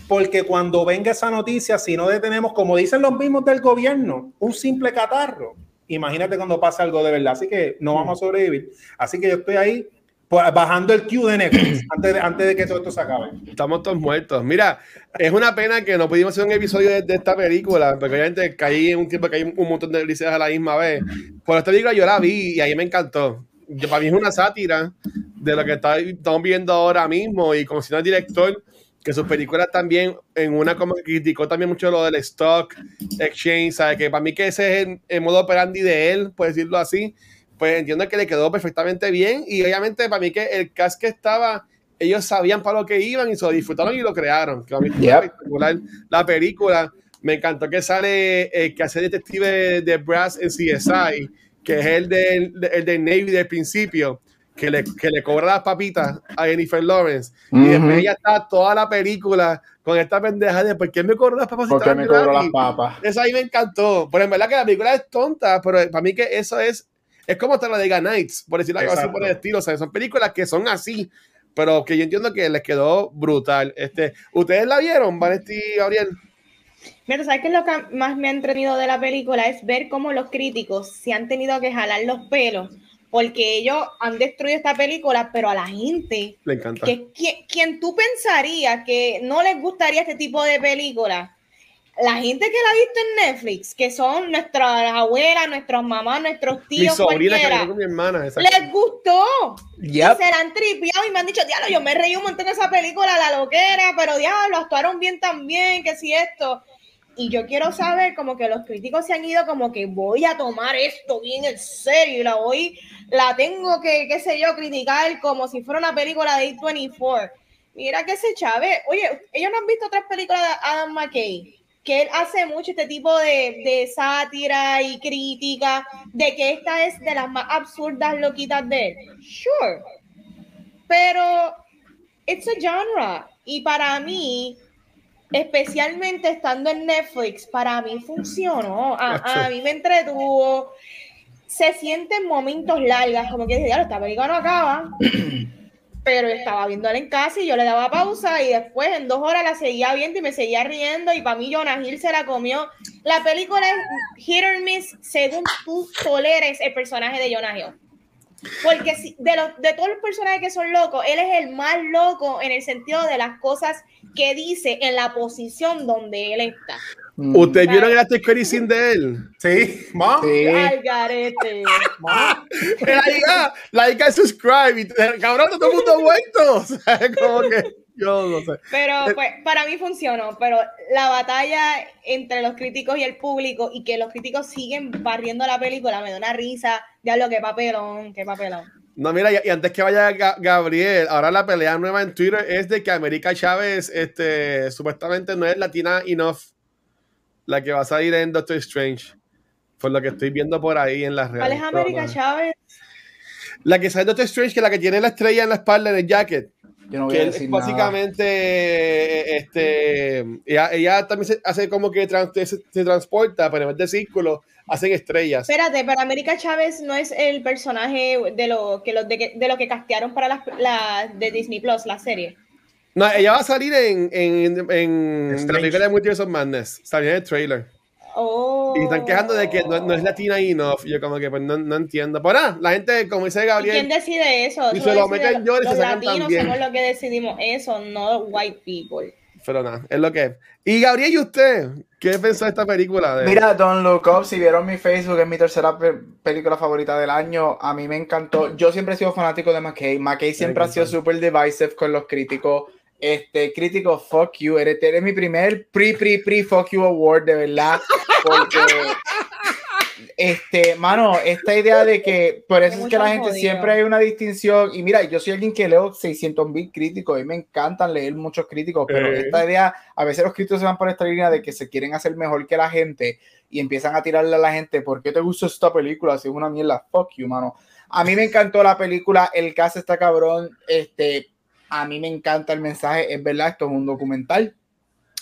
porque cuando venga esa noticia, si no detenemos, como dicen los mismos del gobierno, un simple catarro, imagínate cuando pasa algo de verdad. Así que no vamos a sobrevivir. Así que yo estoy ahí bajando el Q de Netflix antes de, antes de que todo esto se acabe. Estamos todos muertos. Mira, es una pena que no pudimos hacer un episodio de, esta película, porque obviamente caí en un tiempo que hay un montón de licencias a la misma vez. Por esta película yo la vi y ahí me encantó. Yo, para mí es una sátira de lo que estamos viendo ahora mismo y como si no el director que sus películas también, en una como criticó también mucho lo del stock exchange, ¿sabes? Que para mí que ese es el, modo operandi de él, por decirlo así, pues entiendo que le quedó perfectamente bien y obviamente para mí que el cast que estaba, ellos sabían para lo que iban y se lo disfrutaron y lo crearon, que a mí espectacular la película. Me encantó que sale el que hace detective de Brass en CSI, que es el del, el del Navy del principio que le, que le cobra las papitas a Jennifer Lawrence. Y después ella está toda la película con esta pendeja de ¿por qué me cobro las papas? ¿Por qué me cobro las papas? Eso ahí me encantó. Pero en verdad que la película es tonta, pero para mí que eso es, es como hasta la de Nights, por decirlo así por el estilo. O sea, son películas que son así, pero que yo entiendo que les quedó brutal. Este, ¿Ustedes la vieron, Vanetti y Gabriel? Mira, ¿sabes qué es lo que más me ha entretenido de la película? Es ver cómo los críticos se han tenido que jalar los pelos porque ellos han destruido esta película, pero a la gente, le encanta. Que, quien, tú pensarías que no les gustaría este tipo de película, la gente que la ha visto en Netflix, que son nuestras abuelas, nuestras mamás, nuestros tíos, mi sobrina que con mi hermana, les gustó. Y se la han tripeado y me han dicho, diablo, yo me reí un montón de esa película, la loquera, pero diablo, actuaron bien también, que si esto. Y yo quiero saber como que los críticos se han ido como que voy a tomar esto bien en serio y la voy, la tengo que, qué sé yo, criticar como si fuera una película de A24. Mira que ese Chávez, oye, ellos no han visto otras películas de Adam McKay, que él hace mucho este tipo de, de sátira y crítica, de que esta es de las más absurdas loquitas de él. Sure. Pero it's a genre. Y para mí, especialmente estando en Netflix, para mí funcionó. A, mí me entretuvo. Se sienten momentos largas, como que dice, esta película no acaba. pero estaba viéndola en casa y yo le daba pausa y después en dos horas la seguía viendo y me seguía riendo y para mí Jonah Hill se la comió. La película es hit or miss según tú toleres el personaje de Jonah Hill. Porque si, de, los, de todos los personajes que son locos, él es el más loco en el sentido de las cosas que dice en la posición donde él está. Mm. ¿Ustedes vieron el after sin de él? Sí, ma. Sí. Al garete. La hija, la hija subscribe y cabrón, todo el mundo vuelto. Como que yo no sé. Pero eh, pues para mí funcionó, pero la batalla entre los críticos y el público y que los críticos siguen barriendo la película me da una risa. Diablo, qué papelón, qué papelón. No, mira, y, antes que vaya Gabriel, ahora la pelea nueva en Twitter es de que América Chávez este, supuestamente no es latina enough la que va a salir en Doctor Strange. Por lo que estoy viendo por ahí en las redes. ¿Cuál es América Chávez? La que sale en Doctor Strange, que es la que tiene la estrella en la espalda en el jacket. Yo no voy a decir básicamente, este, ella, también se hace como que se, transporta, pero en vez de círculo, hacen estrellas. Espérate, pero América Chávez no es el personaje de lo que, de, de lo que castearon para las la, de Disney Plus, la serie. No, ella va a salir en, en, en la película de Multiverse of Madness. Salió en el trailer. Oh. Y están quejando de que no, es latina enough. Yo como que pues no, no entiendo. Pero nada, la gente, como dice Gabriel... ¿Quién decide eso? Y se lo meten yo y se sacan latinos somos los que decidimos eso, no white people. Pero nada, es lo que es. Y Gabriel, ¿y usted? ¿Qué pensó de esta película? Mira, Don't Look Up, si vieron mi Facebook, es mi tercera película favorita del año. A mí me encantó. Yo siempre he sido fanático de McKay. McKay siempre ha sido súper divisive con los críticos este crítico, fuck you, eres, eres mi primer pre, pre, pre, fuck you award, de verdad, porque, este, mano, esta idea de que, por eso es, que la gente siempre hay una distinción, y mira, yo soy alguien que leo 600 mil críticos, y me encantan leer muchos críticos, pero esta idea, a veces los críticos se van por esta línea de que se quieren hacer mejor que la gente, y empiezan a tirarle a la gente, ¿por qué te gusta esta película? Si es una mierda, fuck you, mano. A mí me encantó la película, el caso está cabrón, este, a mí me encanta el mensaje, es verdad, esto es un documental.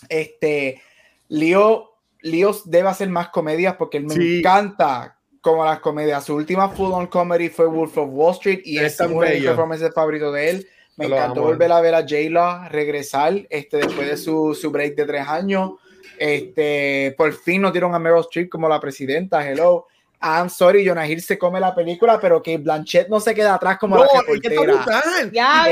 Este, Leo, Leo debe hacer más comedias porque él me encanta como las comedias. Su última full on comedy fue Wolf of Wall Street y es uno de mis performances favoritos de él. Me encantó volver a ver a J-Law regresar este, después de su, su, break de tres años. Este, por fin nos dieron a Meryl Streep como la presidenta. Hello. I'm sorry, Jonah Hill se come la película, pero que Blanchett no se queda atrás como la reportera. Ya,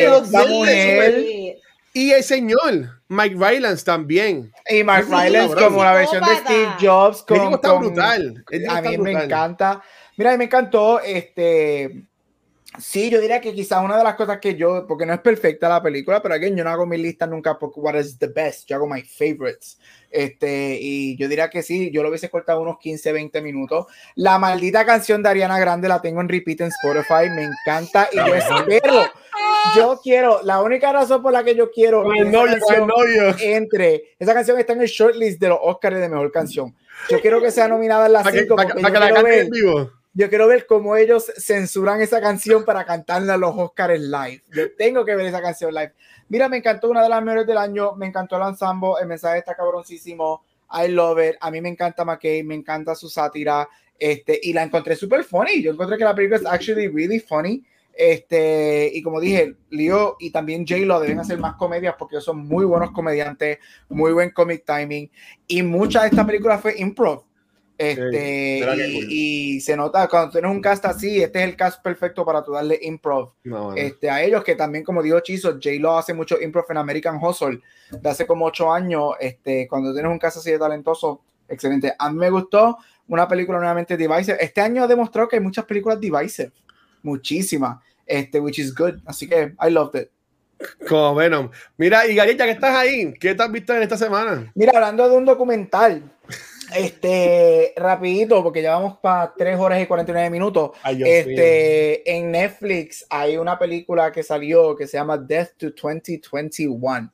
y el señor Mike Rylance también. Y Mike Rylance como la versión de Steve Jobs. Con, está brutal. a mí me encanta. Mira, a mí me encantó este Sí, yo diría que quizás una de las cosas que yo, porque no es perfecta la película, pero aquí yo no hago mi lista nunca por what is the best, yo hago my favorites. Este, y yo diría que sí, yo lo hubiese cortado unos 15, 20 minutos. La maldita canción de Ariana Grande la tengo en repeat en Spotify, me encanta y yo espero, yo quiero, la única razón por la que yo quiero que entre, esa canción está en el shortlist de los Oscars de mejor canción. Yo quiero que sea nominada en la 5 para que, la en vivo yo quiero ver cómo ellos censuran esa canción para cantarla a los Oscars live. Yo tengo que ver esa canción live. Mira, me encantó una de las mejores del año, me encantó el ensamble, el mensaje está cabroncísimo. I love it. A mí me encanta McKay, me encanta su sátira. Este, y la encontré súper funny. Yo encontré que la película es actually really funny. Este, y como dije, Leo y también J-Lo deben hacer más comedias porque son muy buenos comediantes, muy buen comic timing. Y mucha de esta película fue improv. Este, y, se nota cuando tienes un cast así, este es el cast perfecto para tú darle improv este, a ellos, que también, como digo Chizo, J-Lo hace mucho improv en American Hustle de hace como ocho años. Este, cuando tienes un cast así de talentoso, excelente. A mí me gustó una película nuevamente Divisive. Este año ha demostrado que hay muchas películas Divisive, muchísimas, este, which is good. Así que I loved it. Como Venom. Mira, y Galita, que estás ahí, ¿qué te has visto en esta semana? Mira, hablando de un documental, este, rapidito, porque llevamos para 3 horas y 49 minutos. este, en Netflix hay una película que salió que se llama Death to 2021.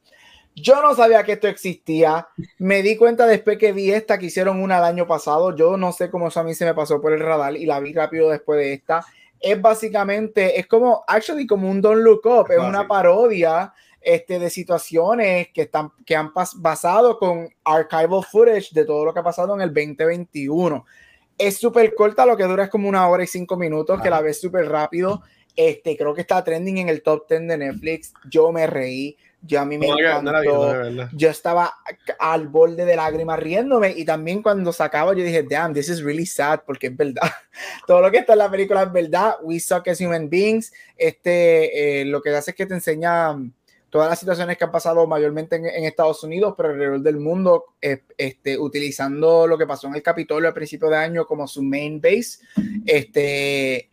Yo no sabía que esto existía. Me di cuenta después que vi esta que hicieron una el año pasado. Yo no sé cómo eso a mí se me pasó por el radar y la vi rápido después de esta. Es básicamente, es como, actually, como un Don't Look Up. Es una parodia este, de situaciones que, están, que han basado con archival footage de todo lo que ha pasado en el 2021. Es súper corta, lo que dura es como una hora y cinco minutos, que la ves súper rápido. Este, creo que está trending en el top 10 de Netflix. Yo me reí, yo a mí me encantó. yo estaba al borde de lágrimas riéndome y también cuando se acaba yo dije, damn, this is really sad porque es verdad. Todo lo que está en la película es verdad. We suck as human beings. Este, eh, lo que hace es que te enseña todas las situaciones que han pasado mayormente en, Estados Unidos, pero alrededor del mundo, eh, este, utilizando lo que pasó en el Capitolio a principio de año como su main base. Este,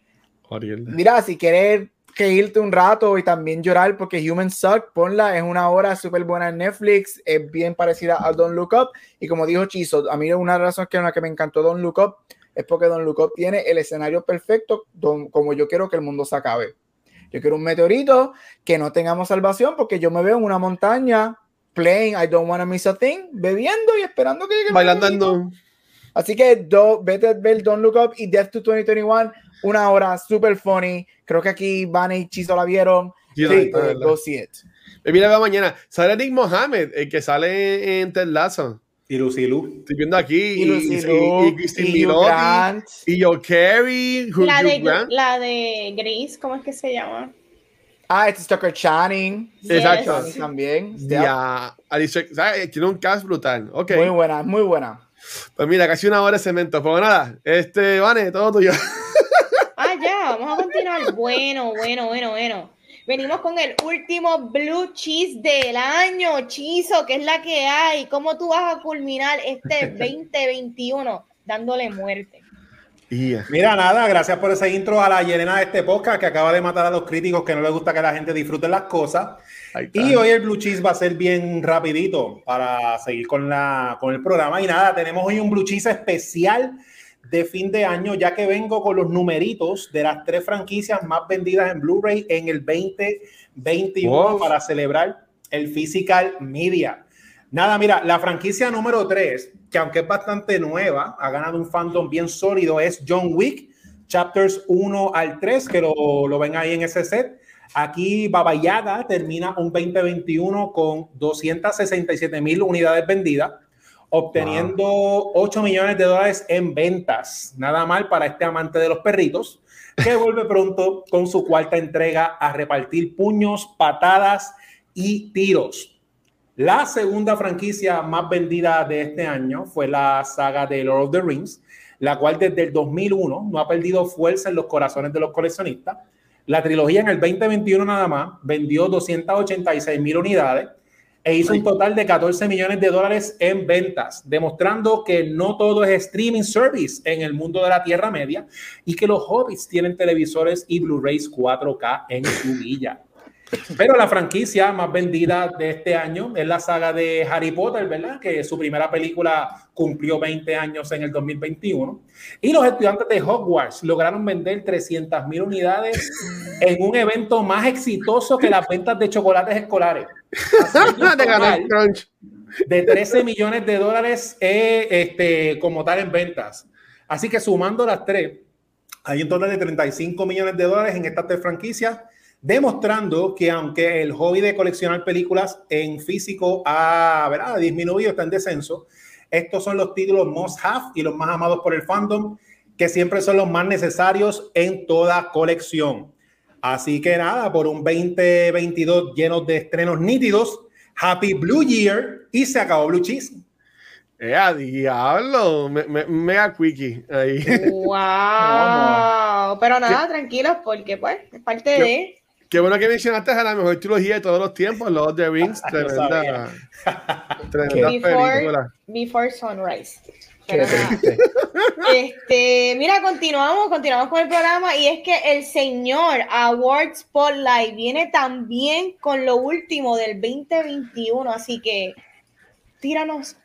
mira, si quieres que irte un rato y también llorar porque Human Suck, ponla, es una hora súper buena en Netflix, es bien parecida a Don't Look Up y como dijo Chizo, a mí una de las razones que, una que me encantó Don't Look Up es porque Don't Look Up tiene el escenario perfecto como yo quiero que el mundo se acabe. Yo quiero un meteorito que no tengamos salvación porque yo me veo en una montaña playing I don't wanna miss a thing, bebiendo y esperando que llegue. Bailando. Así que do, vete a ver Don't Look Up y Death to 2021, una hora super funny. Creo que aquí Van y Chizo la vieron. Sí, go see it. Mira, mañana. Sale Nick Mohammed, el que sale en Ted Lasso. Y Lucilu. Estoy viendo aquí. Y, y, y, y Christine Milotti. Y Joe Carey. La de, la de Grace, ¿cómo es que se llama? Ah, este es Tucker Channing. Exacto. También. Ya. Tiene un cast brutal. Okay. Muy buena, muy buena. Pues mira, casi una hora de cemento. Pues nada, este, Vane, todo tuyo. ah, ya, vamos a continuar. Bueno, bueno, bueno, bueno. Venimos con el último Blue Cheese del año, Chizo, que es la que hay. ¿Cómo tú vas a culminar este 2021 dándole muerte? Mira, nada, gracias por ese intro a la Yelena de este podcast que acaba de matar a los críticos que no les gusta que la gente disfrute las cosas. Y hoy el Blue Cheese va a ser bien rapidito para seguir con, la, con el programa. Y nada, tenemos hoy un Blue Cheese especial de fin de año, ya que vengo con los numeritos de las tres franquicias más vendidas en Blu-ray en el 2021 para celebrar el Physical Media. Nada, mira, la franquicia número 3, que aunque es bastante nueva, ha ganado un fandom bien sólido, es John Wick, chapters 1 al 3, que lo, lo ven ahí en ese set. Aquí Baba Yaga termina un 2021 con 267 mil unidades vendidas obteniendo 8 millones de dólares en ventas. Nada mal para este amante de los perritos, que vuelve pronto con su cuarta entrega a repartir puños, patadas y tiros. La segunda franquicia más vendida de este año fue la saga de Lord of the Rings, la cual desde el 2001 no ha perdido fuerza en los corazones de los coleccionistas. La trilogía en el 2021 nada más vendió 286 mil unidades e hizo un total de 14 millones de dólares en ventas, demostrando que no todo es streaming service en el mundo de la Tierra Media y que los hobbits tienen televisores y Blu-rays 4K en su villa. Pero la franquicia más vendida de este año es la saga de Harry Potter, ¿verdad? Que su primera película cumplió 20 años en el 2021. Y los estudiantes de Hogwarts lograron vender 300 mil unidades en un evento más exitoso que las ventas de chocolates escolares. de 13 millones de dólares eh, este, como tal en ventas. Así que sumando las tres, Hay un total de 35 millones de dólares en estas tres franquicias, demostrando que aunque el hobby de coleccionar películas en físico ha, disminuido, está en descenso, estos son los títulos most have y los más amados por el fandom, que siempre son los más necesarios en toda colección. Así que nada, por un 2022 lleno de estrenos nítidos, Happy Blue Year y se acabó Blue Cheese. ¡Eh, a diablo! Me, me- mega quickie ahí. Wow. Pero nada, tranquilos, porque pues es parte de. Qué bueno que mencionaste a la mejor trilogía de todos los tiempos, Lord of the Rings. Tremenda, tremenda Before, película. before Sunrise. Este, mira, continuamos, continuamos con el programa y es que el señor Award Spotlight viene también con lo último del 2021, así que tíranos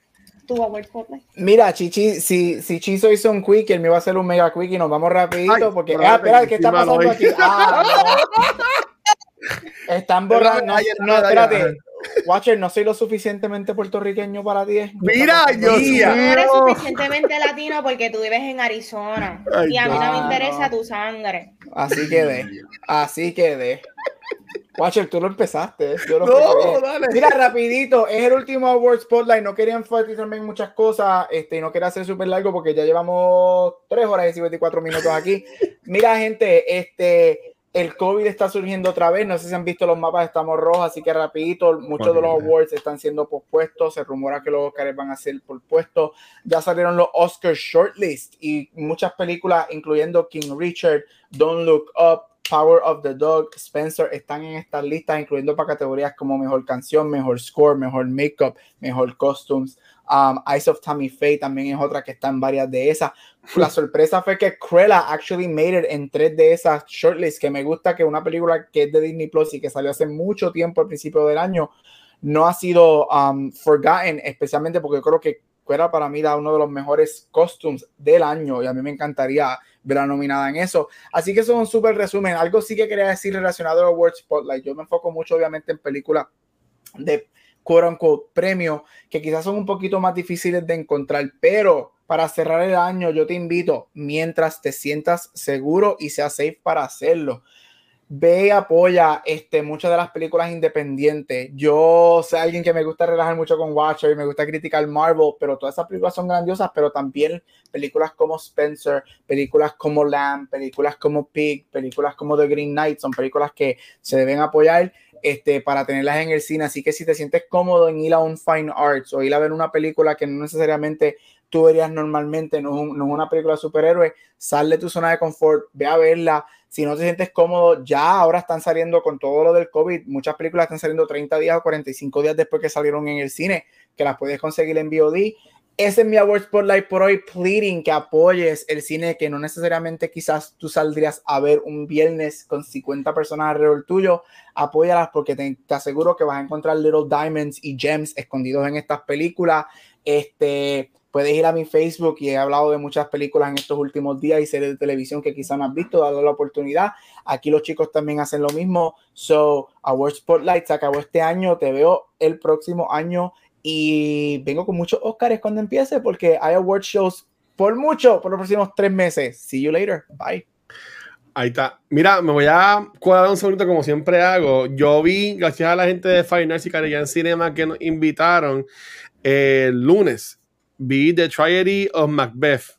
tu Award Spotlight. Mira, Chichi, si, si Chizo hizo un quick, el mío va a ser un mega quick y nos vamos rapidito Ay, porque... Ah, espera, ¿qué está pasando aquí? Ah, no. Están borrando... No, espérate. Watcher, no soy lo suficientemente puertorriqueño para ti. ¿Qué está Mira, pasando? yo no eres suficientemente latino porque tú vives en Arizona Ay, y a mí no me interesa tu sangre. Así quedé. Así quedé. Watcher, tú lo empezaste. Yo lo No, dale. Mira, rapidito, es el último Award Spotlight. No quería enfatizarme en muchas cosas este, y no quería hacer súper largo porque ya llevamos 3 horas y 54 minutos aquí. Mira, gente, este, el COVID está surgiendo otra vez. No sé si han visto los mapas, estamos rojos, así que rapidito, muchos de los awards están siendo pospuestos. Se rumora que los Oscars van a ser pospuestos. Ya salieron los Oscar Shortlist y muchas películas, incluyendo King Richard, Don't Look Up, Power of the Dog, Spencer, están en estas listas, incluyendo para categorías como mejor canción, mejor score, mejor makeup, mejor costumes. Um, Eyes of Tammy Faye también es otra que está en varias de esas. La sorpresa fue que Cruella actually made it en tres de esas shortlists, que me gusta que una película que es de Disney Plus y que salió hace mucho tiempo al principio del año, no ha sido um, forgotten, especialmente porque yo creo que Cruella para mí da uno de los mejores costumes del año y a mí me encantaría verla nominada en eso. Así que eso es un súper resumen. Algo sí que quería decir relacionado a Award Spotlight. Yo me enfoco mucho obviamente en películas de quote unquote premio que quizás son un poquito más difíciles de encontrar, pero para cerrar el año yo te invito mientras te sientas seguro y sea safe para hacerlo. Ve y apoya este, muchas de las películas independientes. Yo soy alguien que me gusta relajar mucho con Watcher y me gusta criticar Marvel, pero todas esas películas son grandiosas, pero también películas como Spencer, películas como Lamb, películas como Pig, películas como The Green Knight, son películas que se deben apoyar este, para tenerlas en el cine. Así que si te sientes cómodo en ir a un Fine Arts o ir a ver una película que no necesariamente tú verías normalmente, no es, no es una película de superhéroes, sal de tu zona de confort, ve a verla. Si no te sientes cómodo, ya ahora están saliendo con todo lo del COVID. Muchas películas están saliendo 30 días o 45 días después que salieron en el cine, que las puedes conseguir en VOD. Ese es mi Award Spotlight por hoy, pleading que apoyes el cine que no necesariamente quizás tú saldrías a ver un viernes con 50 personas alrededor tuyo. Apóyalas porque te, te aseguro que vas a encontrar little diamonds y gems escondidos en estas películas. Este, puedes ir a mi Facebook y he hablado de muchas películas en estos últimos días y series de televisión que quizás no has visto, dado la oportunidad. Aquí los chicos también hacen lo mismo. So, Award Spotlight se acabó este año. Te veo el próximo año y vengo con muchos Oscars cuando empiece porque hay award shows por mucho por los próximos tres meses. See you later. Bye. Ahí está. Mira, me voy a cuadrar un segundito como siempre hago. Yo vi, gracias a la gente de Fine Arts y Caribbean Cinema que nos invitaron el lunes, vi The Tragedy of Macbeth.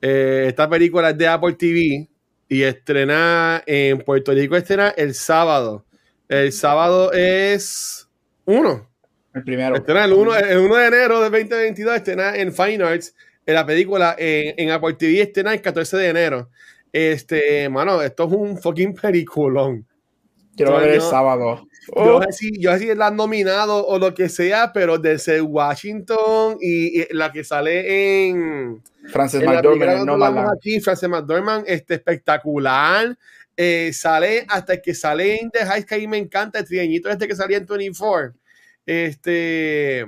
Eh, esta película es de Apple TV y estrena en Puerto Rico, estrena el sábado. El sábado es uno. El primero. Estrena el 1, el 1 de enero de 2022, estrena en Fine Arts, en la película en, en Apple TV, estrena el 14 de enero. Este, mano, esto es un fucking peliculón. Quiero ver el sábado. Yo Oh, no sé si, yo no si la han nominado o lo que sea, pero desde Washington y, y la que sale en, la McDormand aquí, Frances McDormand, este, espectacular. Eh, sale hasta el que sale en The High Sky, me encanta el trieñito este que salía en 24. Este,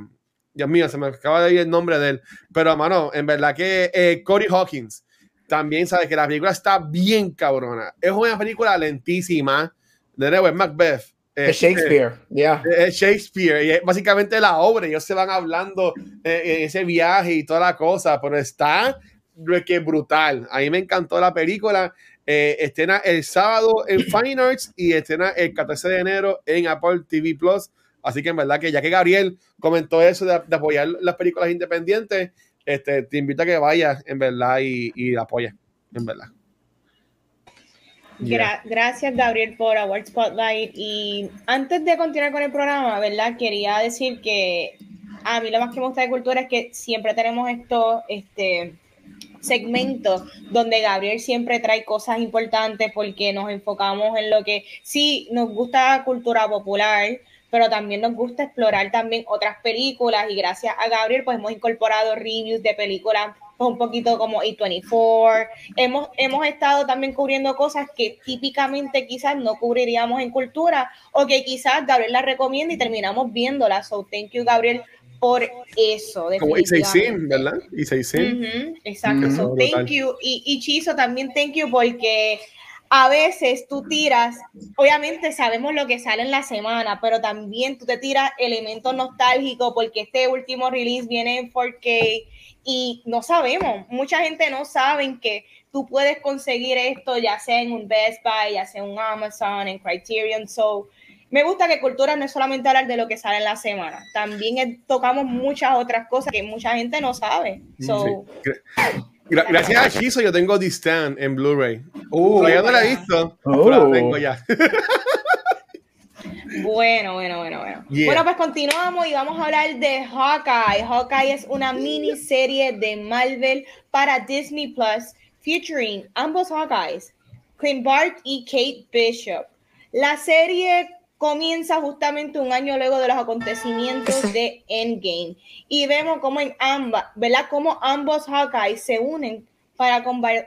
Dios mío, se me acaba de ir el nombre de él. Pero, mano, en verdad que eh, Cory Hawkins también sabe que la película está bien cabrona. Es una película lentísima. De nuevo, es Macbeth. Es Este, Shakespeare. Yeah. es Shakespeare y es básicamente la obra. Ellos se van hablando eh, en ese viaje y toda la cosa, pero está que brutal. A mí me encantó la película. Eh, estrena el sábado en Fine Arts y estrena el 14 de enero en Apple TV Plus. Así que en verdad que ya que Gabriel comentó eso de, apoyar las películas independientes, este, te invito a que vayas en verdad y, y la apoyes, en verdad. Gracias, Gabriel, por Award Spotlight. Y antes de continuar con el programa, ¿verdad? Quería decir que a mí lo más que me gusta de cultura es que siempre tenemos estos este, segmentos donde Gabriel siempre trae cosas importantes porque nos enfocamos en lo que sí nos gusta cultura popular, pero también nos gusta explorar también otras películas y gracias a Gabriel pues hemos incorporado reviews de películas pues, un poquito como A24. Hemos, hemos estado también cubriendo cosas que típicamente quizás no cubriríamos en cultura o que quizás Gabriel las recomienda y terminamos viéndolas. So, thank you, Gabriel, por eso. Como y ¿verdad? Y exacto. thank you. Y, y Chizo, también thank you porque a veces tú tiras, obviamente sabemos lo que sale en la semana, pero también tú te tiras elementos nostálgicos porque este último release viene en 4K y no sabemos, mucha gente no sabe que tú puedes conseguir esto ya sea en un Best Buy, ya sea en un Amazon, en Criterion, so me gusta que cultura no es solamente hablar de lo que sale en la semana, también tocamos muchas otras cosas que mucha gente no sabe. So, gracias a Shizo yo tengo The Stand en Blu-ray. Uh, Todavía no la he visto, uh. la tengo ya. Bueno, bueno, bueno, bueno. Bueno, pues continuamos y vamos a hablar de Hawkeye. Hawkeye es una miniserie de Marvel para Disney Plus featuring ambos Hawkeyes, Clint Bart y Kate Bishop. La serie comienza justamente un año luego de los acontecimientos de Endgame. Y vemos cómo en ambas, ¿verdad? Cómo ambos Hawkeye se unen para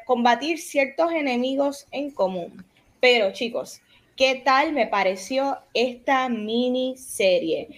combatir ciertos enemigos en común. Pero chicos, ¿qué tal me pareció esta miniserie?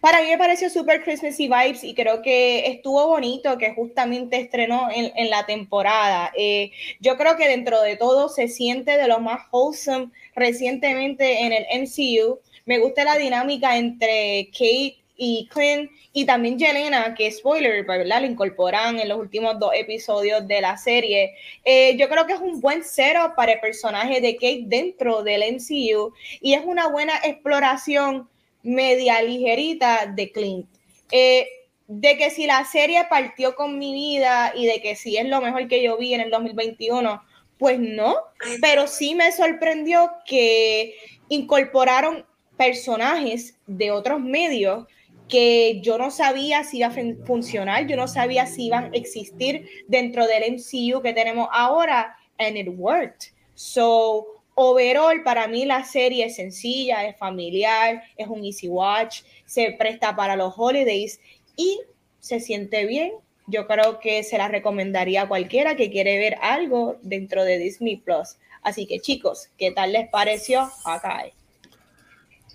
Para mí me pareció super Christmassy vibes y creo que estuvo bonito que justamente estrenó en, la temporada. Eh, yo creo que dentro de todo se siente de lo más wholesome recientemente en el MCU. Me gusta la dinámica entre Kate y Clint y también Jelena, que spoiler, ¿verdad? La incorporan en los últimos dos episodios de la serie. Eh, yo creo que es un buen cero para el personaje de Kate dentro del MCU y es una buena exploración media ligerita de Clint. Eh, de que si la serie partió con mi vida y de que si es lo mejor que yo vi en el 2021, pues no, pero sí me sorprendió que incorporaron personajes de otros medios que yo no sabía si iba a funcionar, yo no sabía si iban a existir dentro del MCU que tenemos ahora, and it worked. So, overall, para mí la serie es sencilla, es familiar, es un easy watch, se presta para los holidays y se siente bien, yo creo que se la recomendaría a cualquiera que quiere ver algo dentro de Disney Plus. Así que chicos, ¿qué tal les pareció acá?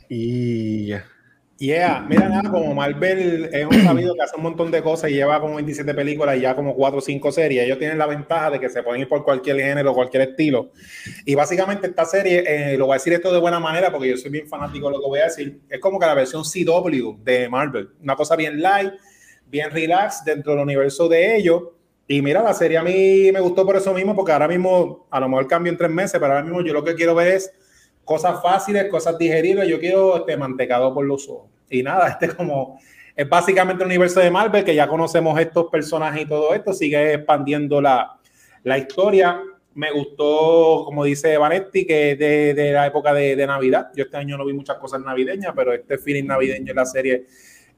Y Yeah, mira nada, como Marvel un sabido que hace un montón de cosas y lleva como 27 películas y ya como 4 o 5 series. Ellos tienen la ventaja de que se pueden ir por cualquier género, cualquier estilo. Y básicamente esta serie, eh, lo voy a decir esto de buena manera porque yo soy bien fanático de lo que voy a decir, es como que la versión CW de Marvel. Una cosa bien light, bien relax dentro del universo de ellos. Y mira, la serie a mí me gustó por eso mismo, porque ahora mismo, a lo mejor cambio en tres meses, pero ahora mismo yo lo que quiero ver es cosas fáciles, cosas digeribles. Yo quiero este mantecado por los ojos. Y nada, este como es básicamente el universo de Marvel, que ya conocemos estos personajes y todo esto, sigue expandiendo la, la historia. Me gustó, como dice Vanetti, que de, de la época de, de, Navidad. Yo este año no vi muchas cosas navideñas, pero este feeling navideño en la serie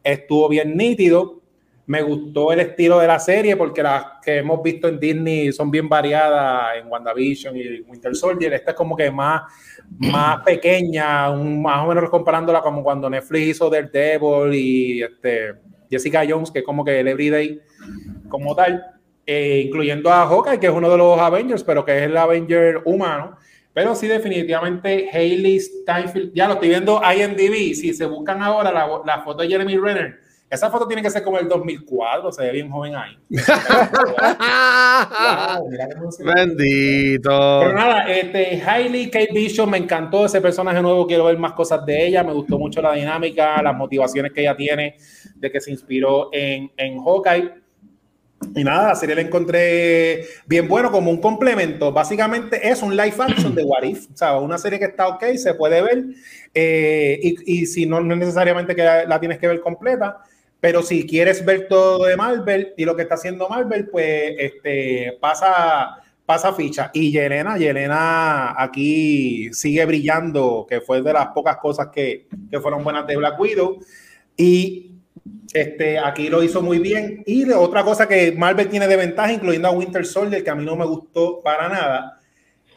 estuvo bien nítido. Me gustó el estilo de la serie porque las que hemos visto en Disney son bien variadas en WandaVision y Winter Soldier. Esta es como que más, más pequeña, más o menos comparándola como cuando Netflix hizo Daredevil y este, Jessica Jones, que es como que el Everyday como tal, eh, incluyendo a Hawkeye, que es uno de los Avengers, pero que es el Avenger humano. Pero sí, definitivamente, Hayley Steinfeld, ya lo estoy viendo IMDb, si se buscan ahora la, la foto de Jeremy Renner, esa foto tiene que ser como el 2004, se ve bien joven ahí. Bendito. Pero nada, este, Hailey Kate Bishop me encantó ese personaje nuevo, quiero ver más cosas de ella, me gustó mucho la dinámica, las motivaciones que ella tiene de que se inspiró en, en Hawkeye. Y nada, la serie la encontré bien bueno como un complemento. Básicamente es un live action de What If. O sea, una serie que está ok, se puede ver. Eh, y, y, si no, no necesariamente que la, tienes que ver completa, pero si quieres ver todo de Marvel y lo que está haciendo Marvel, pues este, pasa, pasa ficha. Y Yelena, Yelena aquí sigue brillando, que fue de las pocas cosas que, que fueron buenas de Black Widow. Y este, aquí lo hizo muy bien. Y otra cosa que Marvel tiene de ventaja, incluyendo a Winter Soldier, que a mí no me gustó para nada,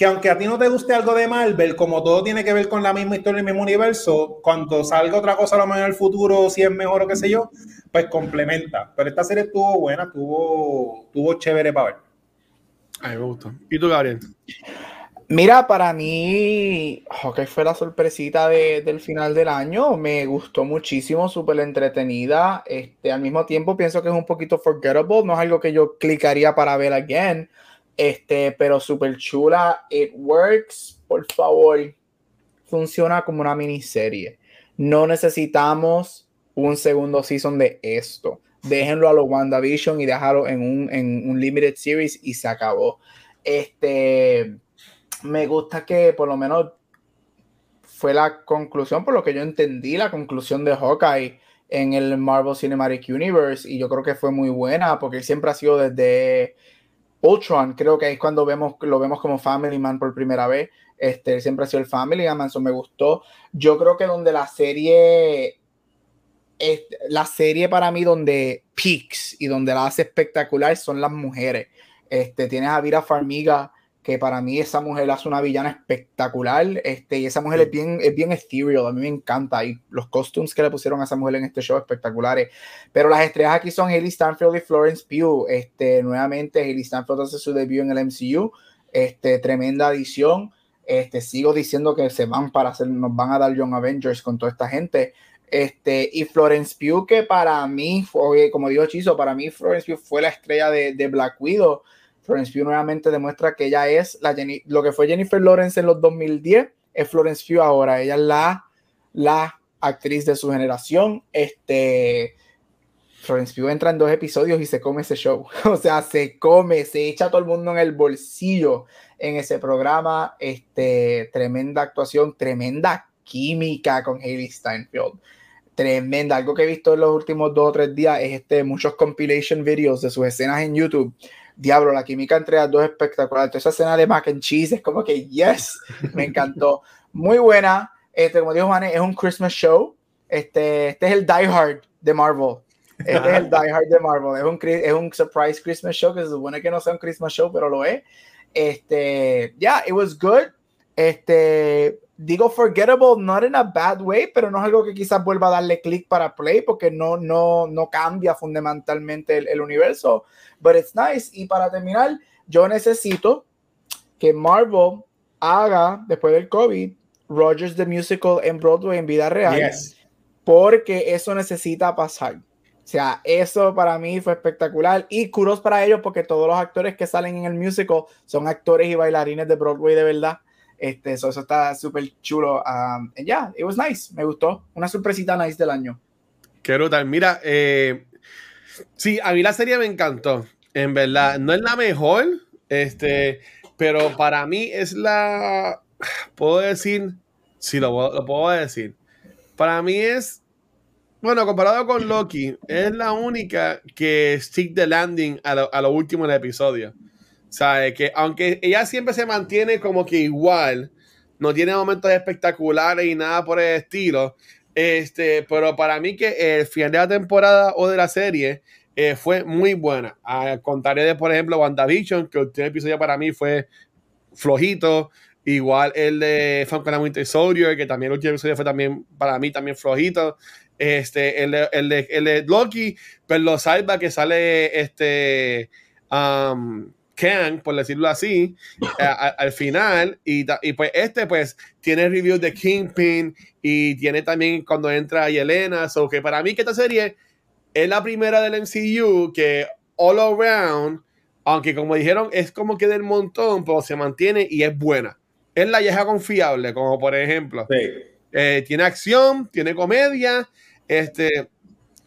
que aunque a ti no te guste algo de Marvel, como todo tiene que ver con la misma historia y el mismo universo, cuando salga otra cosa a lo mejor en el futuro, si es mejor o qué sé yo, pues complementa. Pero esta serie estuvo buena, estuvo, estuvo chévere para ver. A mí me gustó. ¿Y tú, Gabriel? Mira, para mí, que fue la sorpresita del final del año. Me gustó muchísimo, súper entretenida. Este, al mismo tiempo, pienso que es un poquito forgettable. No es algo que yo clicaría para ver again. Este, pero súper chula. It works, por favor. Funciona como una miniserie. No necesitamos un segundo season de esto. Déjenlo a los WandaVision y déjalo en un, en un limited series y se acabó. Este me gusta que por lo menos fue la conclusión, por lo que yo entendí, la conclusión de Hawkeye en el Marvel Cinematic Universe y yo creo que fue muy buena porque siempre ha sido desde Ultron, creo que es cuando vemos, lo vemos como Family Man por primera vez, este, siempre ha sido el Family Man, eso me gustó. Yo creo que donde la serie, la serie para mí donde peaks y donde la hace espectacular son las mujeres. Este, tienes a Vira Farmiga, que para mí esa mujer hace una villana espectacular, este, y esa mujer es bien, es bien ethereal, a mí me encanta, y los costumes que le pusieron a esa mujer en este show espectaculares, pero las estrellas aquí son Haley Stanfield y Florence Pugh, este, nuevamente Haley Stanfield hace su debut en el MCU, este, tremenda adición, este, sigo diciendo que se van para hacer, nos van a dar Young Avengers con toda esta gente, este, y Florence Pugh, que para mí, fue, como digo Chizo, para mí Florence Pugh fue la estrella de, de Black Widow, Florence Pugh nuevamente demuestra que ella es la lo que fue Jennifer Lawrence en los 2010, es Florence Pugh ahora. Ella es la, la actriz de su generación. Este, Florence Pugh entra en dos episodios y se come ese show. o sea, se come, se echa todo el mundo en el bolsillo en ese programa. Este, tremenda actuación, tremenda química con Haley Steinfeld. Tremenda. Algo que he visto en los últimos dos o tres días es este, muchos compilation videos de sus escenas en YouTube diablo, la química entre las dos es espectacular. esa escena de mac and cheese es como que, yes, me encantó. Muy buena. Este, como dijo Juan, es un Christmas show. Este, este es el Die Hard de Marvel. Este es el Die Hard de Marvel. Es un, es un surprise Christmas show que se supone que no sea un Christmas show, pero lo es. Este, yeah, it was good. Este, digo forgettable, not in a bad way, pero no es algo que quizás vuelva a darle clic para play porque no, no, no cambia fundamentalmente el, el, universo. But it's nice. Y para terminar, yo necesito que Marvel haga, después del COVID, Rogers the Musical en Broadway en vida real. Porque eso necesita pasar. O sea, eso para mí fue espectacular. Y curos para ellos porque todos los actores que salen en el musical son actores y bailarines de Broadway de verdad. Este, eso, está súper chulo. Um, ya, it was nice. Me gustó. Una sorpresita nice del año. Qué brutal. Mira, eh, sí, a mí la serie me encantó. En verdad, no es la mejor, este, pero para mí es la. Puedo decir. Sí, lo, lo puedo decir. Para mí es. Bueno, comparado con Loki, es la única que stick the landing a lo, a lo último del episodio. ¿Sabes? Que aunque ella siempre se mantiene como que igual, no tiene momentos espectaculares y nada por el estilo. Este, pero para mí que el final de la temporada o de la serie eh, fue muy buena. Al contrario de, por ejemplo, WandaVision, que el último episodio para mí fue flojito. Igual el de Falcon Winter Soldier, que también el último episodio fue también, para mí, también flojito. Este, el de, el de, el de Loki, pero lo salva que sale este. Um, Kang, por decirlo así, al final. Y, y, pues este, pues, tiene reviews de Kingpin y tiene también cuando entra Yelena. So que para mí que esta serie es la primera del MCU que all around, aunque como dijeron, es como que del montón, pero se mantiene y es buena. Es la vieja confiable, como por ejemplo. Eh, tiene acción, tiene comedia, este,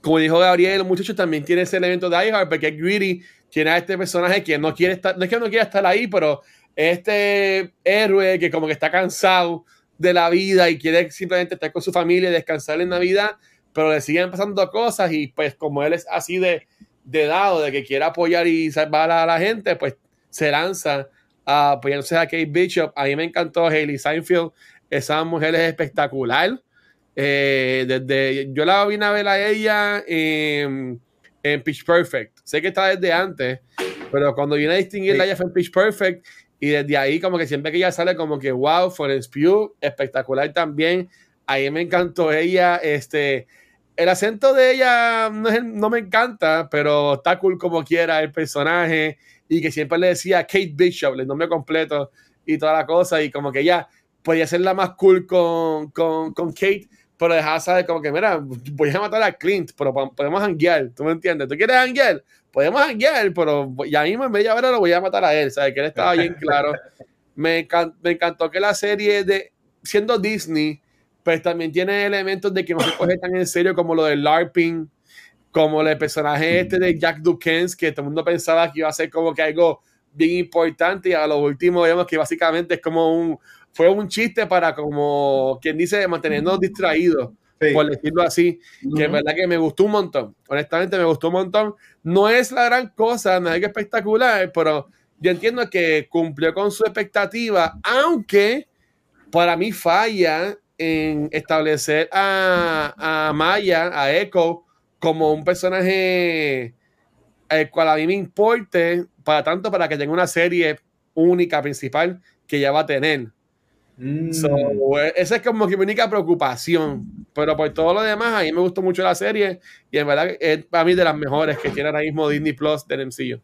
como dijo Gabriel, muchachos también tiene ese elemento de iHeart porque es greedy, tiene a este personaje que no quiere estar, no es que no quiera estar ahí, pero este héroe que como que está cansado de la vida y quiere simplemente estar con su familia y descansar en Navidad, pero le siguen pasando cosas y pues como él es así de, de dado, de que quiere apoyar y salvar a la gente, pues se lanza a apoyarse a Kate Bishop. A mí me encantó Hailey Seinfeld, esa mujer es espectacular. Eh, desde, yo la vine a ver a ella en, en Pitch Perfect. Sé que está desde antes, pero cuando vine a distinguirla, ella fue en Pitch Perfect y desde ahí, como que siempre que ella sale, como que wow, Florence Pugh, espectacular también. Ahí me encantó ella. Este, el acento de ella no, no, me encanta, pero está cool como quiera el personaje. Y que siempre le decía Kate Bishop, el nombre completo y toda la cosa. Y como que ella podía ser la más cool con, con, con Kate, pero dejaba saber como que, mira, voy a matar a Clint, pero podemos hanguear, ¿tú me entiendes? ¿Tú quieres hanguear? podemos hanguear, pero ya mismo en media hora lo voy a matar a él, ¿sabes? Que él estaba bien claro. Me, me encantó que la serie de, siendo Disney, pues también tiene elementos de que no se coge tan en serio como lo del LARPing, como el personaje este de Jack Dukens, que todo el mundo pensaba que iba a ser como que algo bien importante y a lo último vemos que básicamente es como un, fue un chiste para como, quien dice, mantenernos distraídos por decirlo así, que es verdad que me gustó un montón. Honestamente, me gustó un montón. No es la gran cosa, no es que espectacular, pero yo entiendo que cumplió con su expectativa, aunque para mí falla en establecer a, a Maya, a Echo, como un personaje el cual a mí me importe para tanto para que tenga una serie única, principal, que ya va a tener. Mm. esa es como mi única preocupación. Pero por todo lo demás, a mí me gustó mucho la serie y en verdad es para mí de las mejores que tiene ahora mismo Disney Plus del MCU.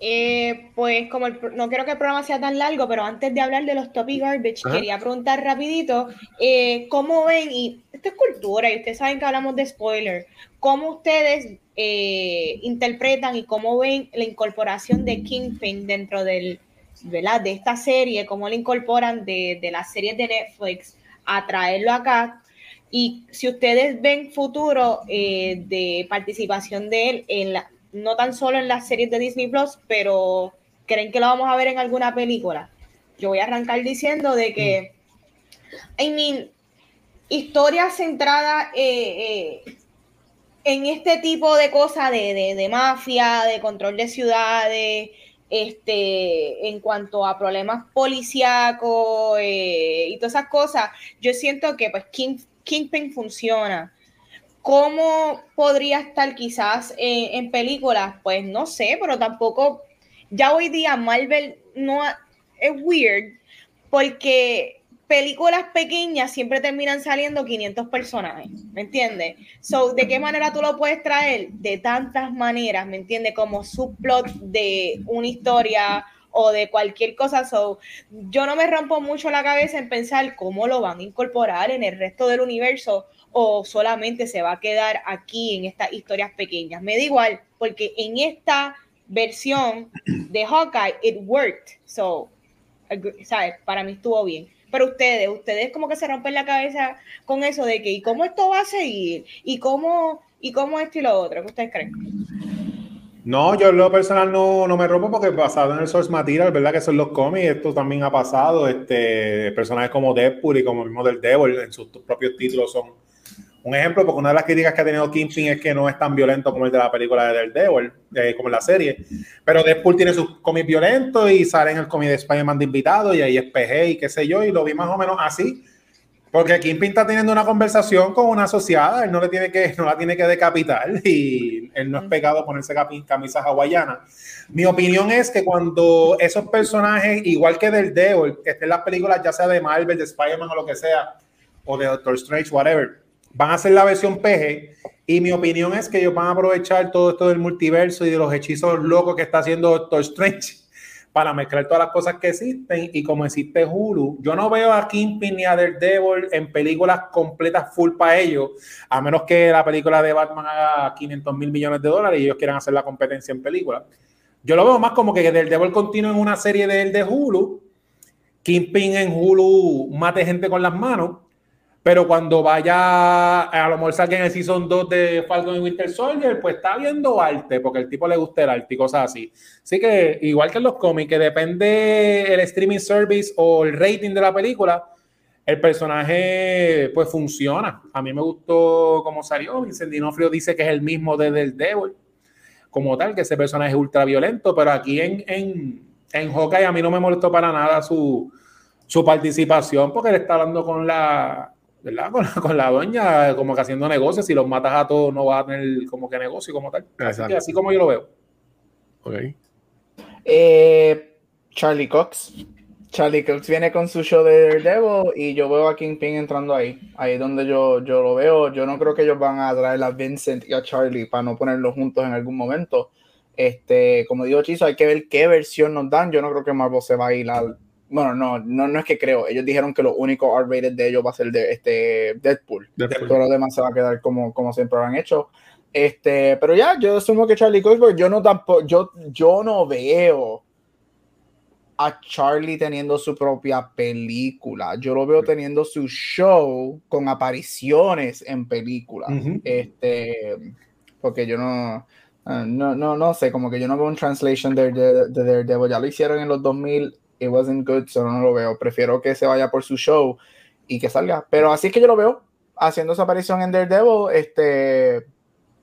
Eh, pues como no quiero que el programa sea tan largo, pero antes de hablar de los topic garbage, quería preguntar rapidito, eh, ¿cómo ven, y esto es cultura, y ustedes saben que hablamos de spoiler, ¿cómo ustedes eh, interpretan y cómo ven la incorporación de Kingpin dentro del, de esta serie, cómo la incorporan de, de las series de Netflix a traerlo acá. Y si ustedes ven futuro eh, de participación de él, en la, no tan solo en las series de Disney Plus, pero creen que lo vamos a ver en alguna película. Yo voy a arrancar diciendo de que, I mean, historia centrada eh, eh, en este tipo de cosas de, de, de, mafia, de control de ciudades, este, en cuanto a problemas policíacos eh, y todas esas cosas, yo siento que pues King, Kingpin funciona. ¿Cómo podría estar quizás en películas? Pues no sé, pero tampoco, ya hoy día Marvel no es weird porque películas pequeñas siempre terminan saliendo 500 personajes, ¿me entiendes? So, ¿de qué manera tú lo puedes traer? De tantas maneras, ¿me entiendes? Como subplot de una historia o de cualquier cosa. So, yo no me rompo mucho la cabeza en pensar cómo lo van a incorporar en el resto del universo o solamente se va a quedar aquí en estas historias pequeñas. Me da igual, porque en esta versión de Hawkeye, it worked. So, ¿sabes? Para mí estuvo bien. Pero ustedes, ustedes como que se rompen la cabeza con eso de que, ¿y cómo esto va a seguir? ¿Y cómo, y cómo esto y lo otro? ¿Qué ustedes creen? No, yo en lo personal no, no me rompo porque basado en el source material, ¿verdad? Que son los cómics, esto también ha pasado. Este, personajes como Deadpool y como el mismo del Devil en sus propios títulos son un ejemplo, porque una de las críticas que ha tenido Kingpin es que no es tan violento como el de la película de Daredevil, eh, como en la serie. Pero Deadpool tiene sus cómics violentos y sale en el cómic de Spider-Man de invitado y ahí es PG y qué sé yo, y lo vi más o menos así. Porque Kingpin está teniendo una conversación con una asociada, él no, le tiene que, no la tiene que decapitar y él no es pecado ponerse camisas hawaianas. Mi opinión es que cuando esos personajes, igual que del Devil, que estén las películas ya sea de Marvel, de Spider-Man o lo que sea, o de Doctor Strange, whatever, van a hacer la versión PG y mi opinión es que ellos van a aprovechar todo esto del multiverso y de los hechizos locos que está haciendo Doctor Strange para mezclar todas las cosas que existen y como existe Hulu, yo no veo a Kingpin ni a Daredevil en películas completas full para ellos, a menos que la película de Batman haga 500 mil millones de dólares y ellos quieran hacer la competencia en películas. Yo lo veo más como que Daredevil continúe en una serie de, de Hulu, Kingpin en Hulu mate gente con las manos Pero cuando vaya, a lo mejor salga en el Season 2 de Falcon y Winter Soldier, pues está viendo arte, porque al tipo le gusta el arte y cosas así. Así que, igual que en los cómics, que depende el streaming service o el rating de la película, el personaje pues funciona. A mí me gustó cómo salió. Vincent Dinofrio dice que es el mismo desde el Devil, como tal, que ese personaje es ultra violento, pero aquí en, en, en Hawkeye a mí no me molestó para nada su, su participación, porque él está hablando con la, ¿verdad? Con, con, la doña, como que haciendo negocios. Si los matas a todos, no va a tener como que negocio como tal. Así, que así como yo lo veo. Ok. Eh, Charlie Cox. Charlie Cox viene con su show de Daredevil y yo veo a Kingpin entrando ahí. Ahí es donde yo, yo lo veo. Yo no creo que ellos van a traer a Vincent y a Charlie para no ponerlos juntos en algún momento. Este, como digo, Chizo, hay que ver qué versión nos dan. Yo no creo que Marvel se va a ir al. Bueno, no, no, no es que creo. Ellos dijeron que lo único R-rated de ellos va a ser de este Deadpool. Deadpool. Todo lo demás se va a quedar como, como siempre lo han hecho. Este, pero ya, yo asumo que Charlie Cox, yo no tampoco, yo, yo no veo a Charlie teniendo su propia película. Yo lo veo teniendo su show con apariciones en películas. Uh -huh. Este, porque yo no, no, no, no sé, como que yo no veo un translation de, de, de Daredevil. Ya lo hicieron en los 2000, it wasn't good, so no lo veo. Prefiero que se vaya por su show y que salga. Pero así es que yo lo veo haciendo su aparición en Daredevil. Este,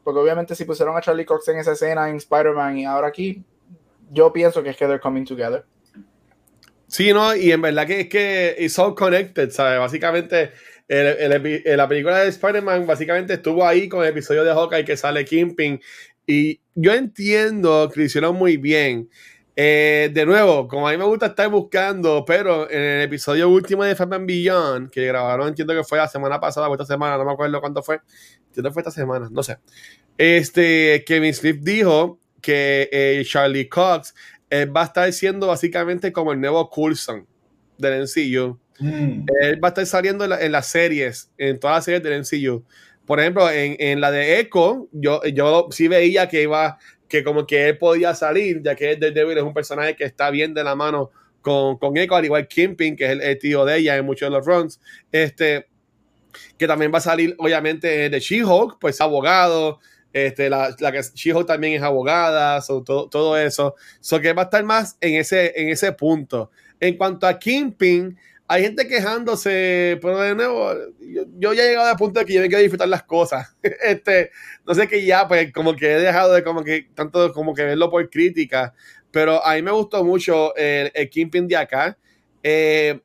porque obviamente si pusieron a Charlie Cox en esa escena en Spider-Man y ahora aquí, yo pienso que es que they're coming together. Sí, no, y en verdad que es que it's all connected, ¿sabes? Básicamente, el, el, el, la película de Spider-Man básicamente estuvo ahí con el episodio de Hawkeye que sale Kingpin. Y yo entiendo que lo hicieron muy bien. Eh, de nuevo, como a mí me gusta estar buscando, pero en el episodio último de Batman Beyond, que grabaron, entiendo que fue la semana pasada o esta semana, no me acuerdo cuánto fue. Entiendo que fue esta semana, no sé. Este, Kevin Smith dijo que eh, Charlie Cox va a estar siendo básicamente como el nuevo Coulson del MCU. Mm. Él va a estar saliendo en, la, en, las series, en todas las series del MCU. Por ejemplo, en, en, la de Echo, yo, yo sí veía que iba, que como que él podía salir, ya que Daredevil es un personaje que está bien de la mano con, con Echo, al igual Kimping, que es el, tío de ella en muchos de los runs. Este, que también va a salir, obviamente, de She-Hulk, pues abogado, este, la, la que She-Hulk también es abogada, todo, todo, eso. So que va a estar más en ese, en ese punto. En cuanto a Kingpin, hay gente quejándose, pero de nuevo, yo, ya he llegado al punto de que yo me quiero disfrutar las cosas. este, no sé que ya, pues, como que he dejado de como que tanto como que verlo por crítica, pero a mí me gustó mucho el, el Kingpin de acá. Eh,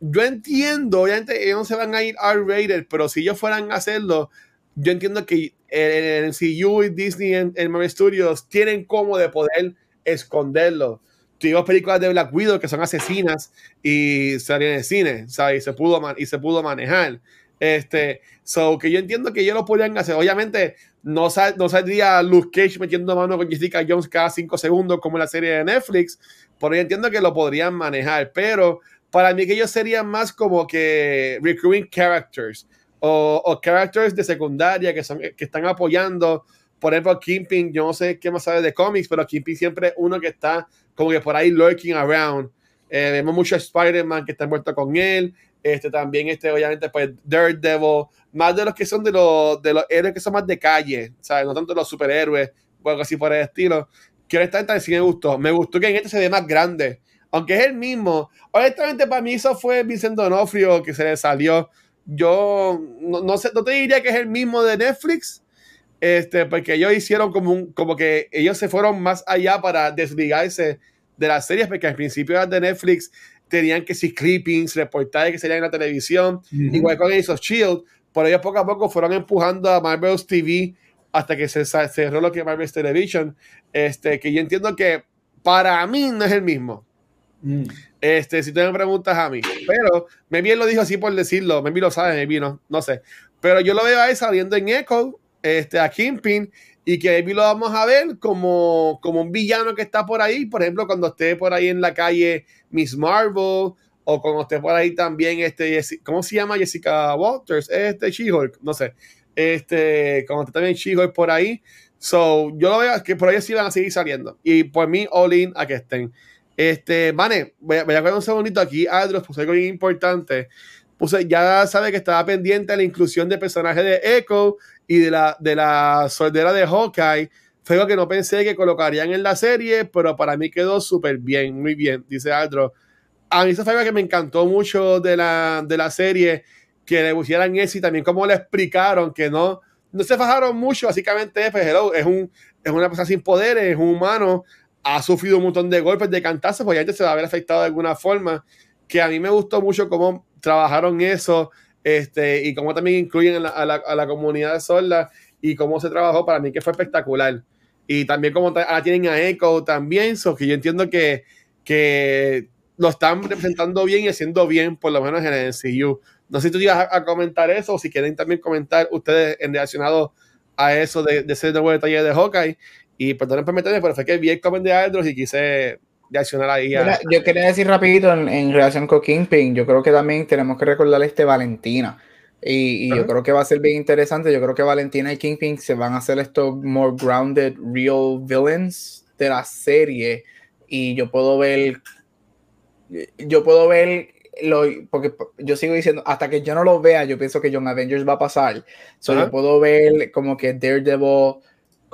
yo entiendo, obviamente ellos no se van a ir R-rated, pero si ellos fueran a hacerlo, yo entiendo que el, el y Disney en, en Marvel Studios tienen como de poder esconderlo. Tuvimos películas de Black Widow que son asesinas y salían en cine, ¿sabes? Y se pudo, y se pudo manejar. Este, so que yo entiendo que ellos lo podrían hacer. Obviamente, no, sal, no saldría Luke Cage metiendo mano con Jessica Jones cada cinco segundos como en la serie de Netflix, pero yo entiendo que lo podrían manejar. Pero para mí que ellos serían más como que recurring characters o, o characters de secundaria que, son, que están apoyando. Por ejemplo, Kingpin, yo no sé qué más sabe de cómics, pero Kingpin siempre es uno que está como que por ahí lurking around. Eh, vemos mucho Spider-Man que está envuelto con él. Este también, este, obviamente, pues Daredevil, más de los que son de los, de los héroes que son más de calle, ¿sabes? No tanto los superhéroes, o algo así por el estilo. Que honestamente sí me gustó. Me gustó que en este se ve más grande. Aunque es el mismo. Honestamente, para mí eso fue Vincent Donofrio que se le salió yo no, no, sé, no te diría que es el mismo de Netflix, este, porque ellos hicieron como un, como que ellos se fueron más allá para desligarse de las series, porque al principio de Netflix tenían que ser clippings, reportajes que serían en la televisión, uh -huh. igual con esos Shield, por ellos poco a poco fueron empujando a Marvel's TV hasta que se cerró lo que es Marvel's Television, este, que yo entiendo que para mí no es el mismo. Mm. Este, si tú me preguntas a mí, pero Maybe lo dijo así por decirlo, Maybe lo sabe, Maybe no, no sé. Pero yo lo veo ahí saliendo en Echo, este, a Kingpin, y que Maybe lo vamos a ver como, como un villano que está por ahí, por ejemplo, cuando esté por ahí en la calle Miss Marvel, o cuando esté por ahí también, este, ¿cómo se llama Jessica Walters? Este, She-Hulk, no sé. Este, cuando esté también She-Hulk por ahí. So, yo lo veo que por ahí sí van a seguir saliendo. Y por mí, all in a que estén. Este, Vane, voy a, voy a un segundito aquí, Adros, pues algo importante. pues ya sabe que estaba pendiente de la inclusión del personaje de Echo y de la, de la soldera de Hawkeye. Fue algo que no pensé que colocarían en la serie, pero para mí quedó súper bien, muy bien, dice Aldro. A mí eso fue algo que me encantó mucho de la, de la serie, que le pusieran eso y también como le explicaron que no, no se fajaron mucho, básicamente pues, es, un, es una persona sin poderes, es un humano, ha sufrido un montón de golpes, de cantazos, pues ya se va a haber afectado de alguna forma, que a mí me gustó mucho cómo trabajaron eso este, y cómo también incluyen a, la, a, la, comunidad de sorda y cómo se trabajó, para mí que fue espectacular. Y también como ahora tienen a Echo también, so que yo entiendo que, que lo están representando bien y haciendo bien, por lo menos en el MCU. No sé si tú ibas a, comentar eso o si quieren también comentar ustedes en relacionado a eso de, de ese nuevo detalle de Hawkeye. Y perdonen por meterme, pero fue que vi el comment de Aldros y quise ahí. Yo quería decir rapidito en, en, relación con Kingpin, yo creo que también tenemos que recordarle este Valentina. Y, y yo creo que va a ser bien interesante. Yo creo que Valentina y Kingpin se van a hacer estos more grounded, real villains de la serie. Y yo puedo ver, yo puedo ver lo, porque yo sigo diciendo, hasta que yo no lo vea, yo pienso que John Avengers va a pasar. So, yo puedo ver como que Daredevil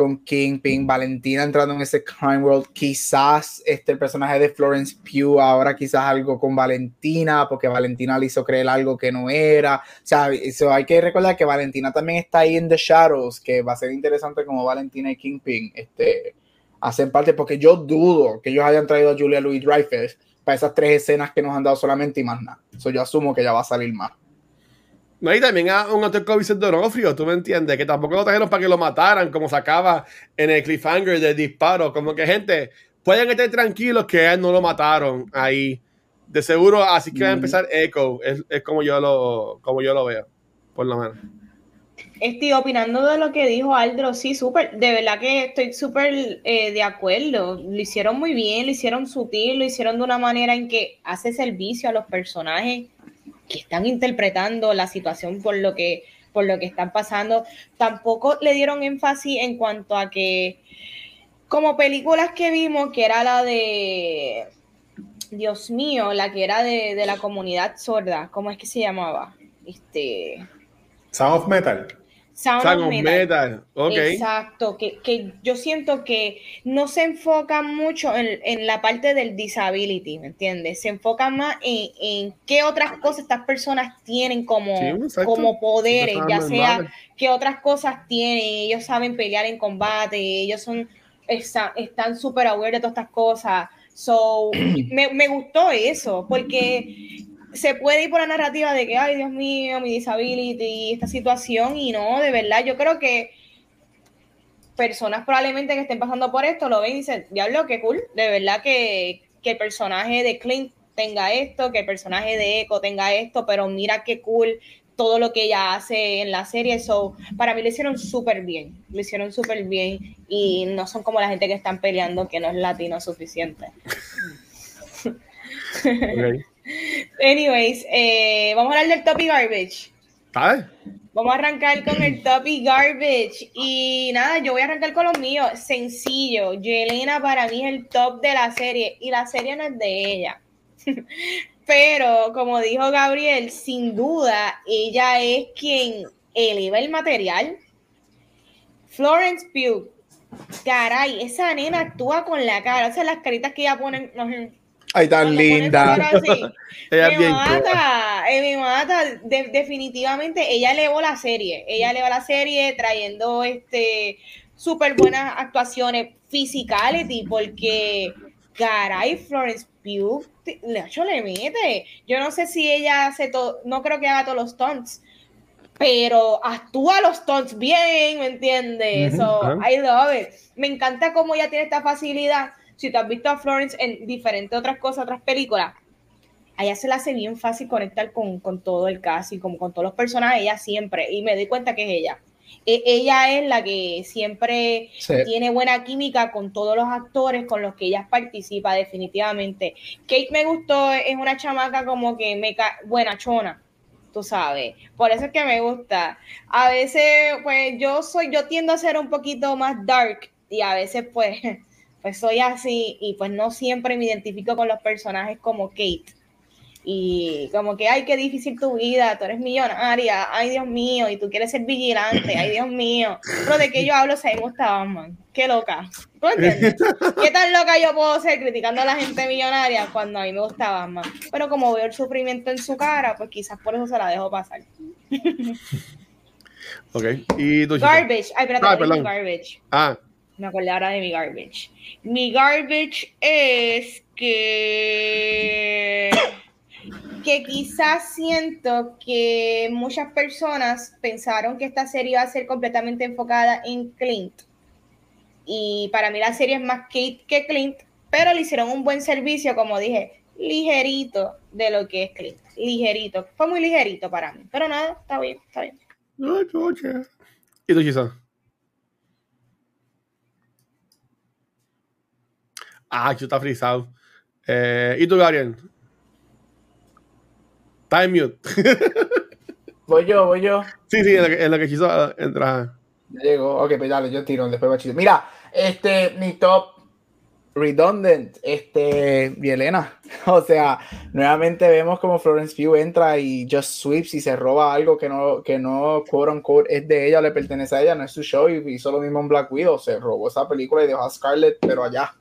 con Kingpin, Valentina entrando en ese crime world, quizás este personaje de Florence Pugh ahora quizás algo con Valentina, porque Valentina le hizo creer algo que no era, o sea, eso hay que recordar que Valentina también está ahí en The Shadows, que va a ser interesante como Valentina y Kingpin este, hacen parte, porque yo dudo que ellos hayan traído a Julia Louis Dreyfus para esas tres escenas que nos han dado solamente y más nada, eso yo asumo que ya va a salir más. No, y también a un otro Vicente Donofrio, tú me entiendes, que tampoco lo trajeron para que lo mataran, como sacaba en el cliffhanger del disparo. Como que, gente, pueden estar tranquilos que a él no lo mataron ahí. De seguro, así que va a empezar Echo. Es, es, como, yo lo, como yo lo veo, por lo menos. Estoy opinando de lo que dijo Aldro, sí, súper, de verdad que estoy súper eh, de acuerdo. Lo hicieron muy bien, lo hicieron sutil, lo hicieron de una manera en que hace servicio a los personajes que están interpretando la situación por lo que por lo que están pasando. Tampoco le dieron énfasis en cuanto a que como películas que vimos, que era la de Dios mío, la que era de, de la comunidad sorda, ¿cómo es que se llamaba? Este Sound of Metal. Sound, Metal. Exacto, que, que, yo siento que no se enfocan mucho en, en, la parte del disability, ¿me entiendes? Se enfocan más en, en qué otras cosas estas personas tienen como, como poderes, ya sea qué otras cosas tienen, ellos saben pelear en combate, ellos son están súper aware de todas estas cosas. So, me, me gustó eso, porque se puede ir por la narrativa de que, ay, Dios mío, mi disability, esta situación, y no, de verdad, yo creo que personas probablemente que estén pasando por esto lo ven y dicen, diablo, qué cool, de verdad que, que el personaje de Clint tenga esto, que el personaje de Echo tenga esto, pero mira qué cool todo lo que ella hace en la serie, eso para mí lo hicieron súper bien, lo hicieron súper bien y no son como la gente que están peleando que no es latino suficiente. Anyways, eh, vamos a hablar del topic garbage. Vamos a arrancar con el topic garbage. Y nada, yo voy a arrancar con los míos. Sencillo. Yelena para mí es el top de la serie. Y la serie no es de ella. Pero, como dijo Gabriel, sin duda, ella es quien eleva el material. Florence Pugh. Caray, esa nena actúa con la cara. O sea, las caritas que ella pone. Ay, tan linda. me mata, eh, me mata. definitivamente, ella elevó la serie. Ella elevó la serie trayendo este súper buenas actuaciones physicality, porque caray, Florence Pugh hecho le mete. Yo no sé si ella hace todo, no creo que haga todos los stunts, pero actúa los stunts bien, ¿me entiendes? so, I love it. Me encanta cómo ella tiene esta facilidad si tú has visto a Florence en diferentes otras cosas, otras películas, a ella se le hace bien fácil conectar con, todo el cast y como con todos los personajes, ella siempre, y me doy cuenta que es ella. E, ella es la que siempre tiene buena química con todos los actores con los que ella participa, definitivamente. Kate me gustó, es una chamaca como que me buena chona, tú sabes. Por eso es que me gusta. A veces, pues yo soy, yo tiendo a ser un poquito más dark y a veces, pues, pues soy así y pues no siempre me identifico con los personajes como Kate. y como que, ay, qué difícil tu vida, tú eres millonaria, ay, Dios mío, y tú quieres ser vigilante, ay, Dios mío. Pero de qué yo hablo si me gusta Batman. Qué loca. ¿Tú entiendes? ¿Qué tan loca yo puedo ser criticando a la gente millonaria cuando a mí me gusta Batman? Pero como veo el sufrimiento en su cara, pues quizás por eso se la dejo pasar. ok. ¿Y tu Garbage. Ay, espérate, Ah, perdón. garbage. Ah, Me acordé ahora de mi garbage. Mi garbage es que que quizás siento que muchas personas pensaron que esta serie iba a ser completamente enfocada en Clint. Y para mí la serie es más Kate que Clint, pero le hicieron un buen servicio, como dije, ligerito de lo que es Clint. Ligerito. Fue muy ligerito para mí. Pero nada, está bien, está bien. Ay, coche. ¿Y tu Chisa? Ah, yo está frisado. Eh, ¿Y tú, Gabriel? En mute. Voy yo, voy yo. sí, sí, en lo que, en lo que Chizo entra. Ya llegó. Ok, pues dale, yo tiro, después va Chito. Mira, este, mi top redundant, este, Vielena. O sea, nuevamente vemos como Florence Pugh entra y just sweeps y se roba algo que no, que no, quote unquote, es de ella, le pertenece a ella, no es su show y hizo lo mismo en Black Widow. Se robó esa película y dejó a Scarlett, pero allá,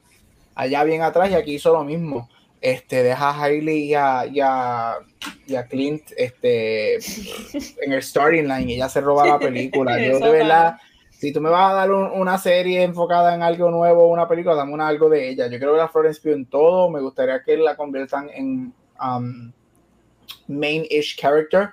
allá bien atrás y aquí hizo lo mismo. Este, deja a Hailey y a, y a, y a Clint este, en el starting line y ella se roba la película. Yo de verdad, si tú me vas a dar un- una serie enfocada en algo nuevo, una película, dame una, algo de ella. Yo quiero ver a Florence Pugh en todo. Me gustaría que la conviertan en um, main-ish character.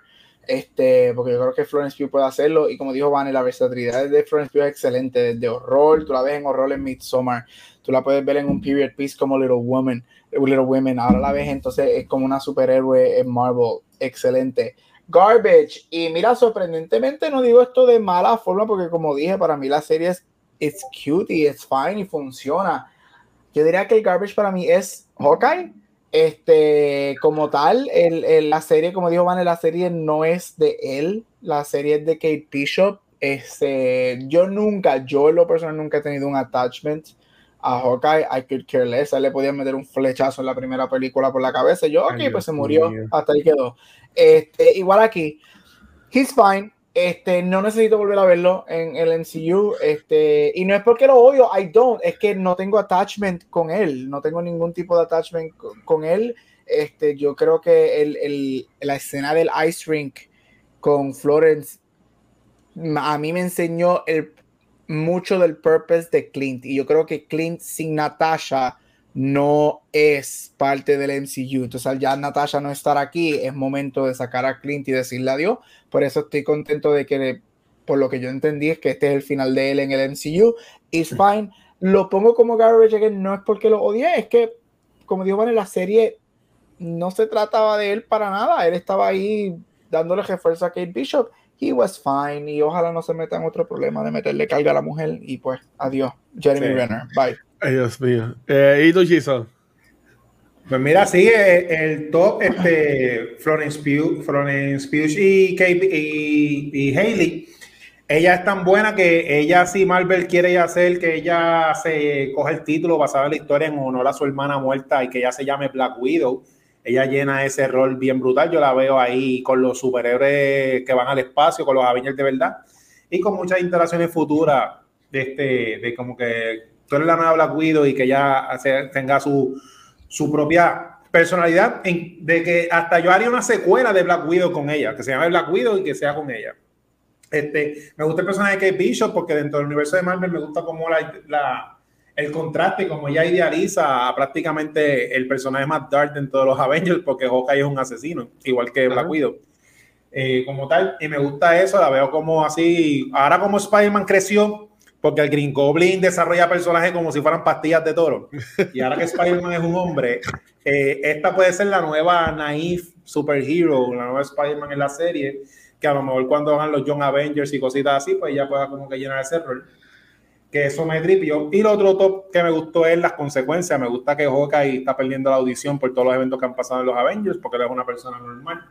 Este, porque yo creo que Florence Pugh puede hacerlo. Y como dijo Vane, la versatilidad de Florence Pugh es excelente. Desde horror, tú la ves en horror en Midsommar. Tú la puedes ver en un period piece como Little Woman. Little Women. Ahora la ves entonces es como una superhéroe en Marvel. Excelente. Garbage. Y mira, sorprendentemente no digo esto de mala forma porque como dije, para mí la serie es it's cute y it's fine y funciona. Yo diría que el garbage para mí es Hawkeye. Este, como tal, el, el- la serie, como dijo Van, la serie no es de él, la serie es de Kate Bishop. Este, yo nunca, yo en lo personal nunca he tenido un attachment a Hawkeye. I could care less. Le podían meter un flechazo en la primera película por la cabeza. Yo, ok, Ay, Dios pues se murió. Hasta ahí quedó. Este, igual aquí, he's fine. Este, no necesito volver a verlo en el MCU. Este, y no es porque lo odio, I don't, es que no tengo attachment con él. No tengo ningún tipo de attachment co- con él. Este, yo creo que el, el- la escena del ice rink con Florence a mí me enseñó el, mucho del purpose de Clint. Y yo creo que Clint sin Natasha no es parte del MCU. Entonces, al ya Natasha no estar aquí, es momento de sacar a Clint y decirle adiós. Por eso estoy contento de que, por lo que yo entendí, es que este es el final de él en el MCU. It's fine. Lo pongo como garbage again, no es porque lo odié, es que, como dijo Van, en la serie no se trataba de él para nada. Él estaba ahí dándole refuerzo a Kate Bishop. He was fine. Y ojalá no se meta en otro problema de meterle carga a la mujer. Y pues, adiós. Jeremy Sí. Renner. Bye. Ay, Dios mío. Eh, ¿Y Chizo? Pues mira, sigue el top este, Florence Pugh, Florence Pugh y, y, y Hailey. Ella es tan buena que ella, si Marvel quiere hacer que ella se coge el título basado en la historia en honor a su hermana muerta y que ella se llame Black Widow, ella llena ese rol bien brutal. Yo la veo ahí con los superhéroes que van al espacio, con los Avengers de verdad y con muchas interacciones futuras de, este, de como que tú eres la nueva Black Widow y que ella hace- tenga su su propia personalidad, en- de que hasta yo haría una secuela de Black Widow con ella, que se llame Black Widow y que sea con ella. Este, me gusta el personaje de Kate Bishop porque dentro del universo de Marvel me gusta como la, la- el contraste, como ella idealiza a prácticamente el personaje más dark dentro de los Avengers, porque Hawkeye es un asesino, igual que Black. Widow. Eh, como tal, y me gusta eso, la veo como así, ahora como Spider-Man creció, porque el Green Goblin desarrolla personajes como si fueran pastillas de toro. Y ahora que Spider-Man es un hombre, eh, esta puede ser la nueva naif superhero, la nueva Spider-Man en la serie, que a lo mejor cuando hagan los Young Avengers y cositas así, pues ya pueda como que llenar ese rol. Que eso me tripió. Y lo otro top que me gustó es las consecuencias. Me gusta que Hawkeye está perdiendo la audición por todos los eventos que han pasado en los Avengers, porque él es una persona normal.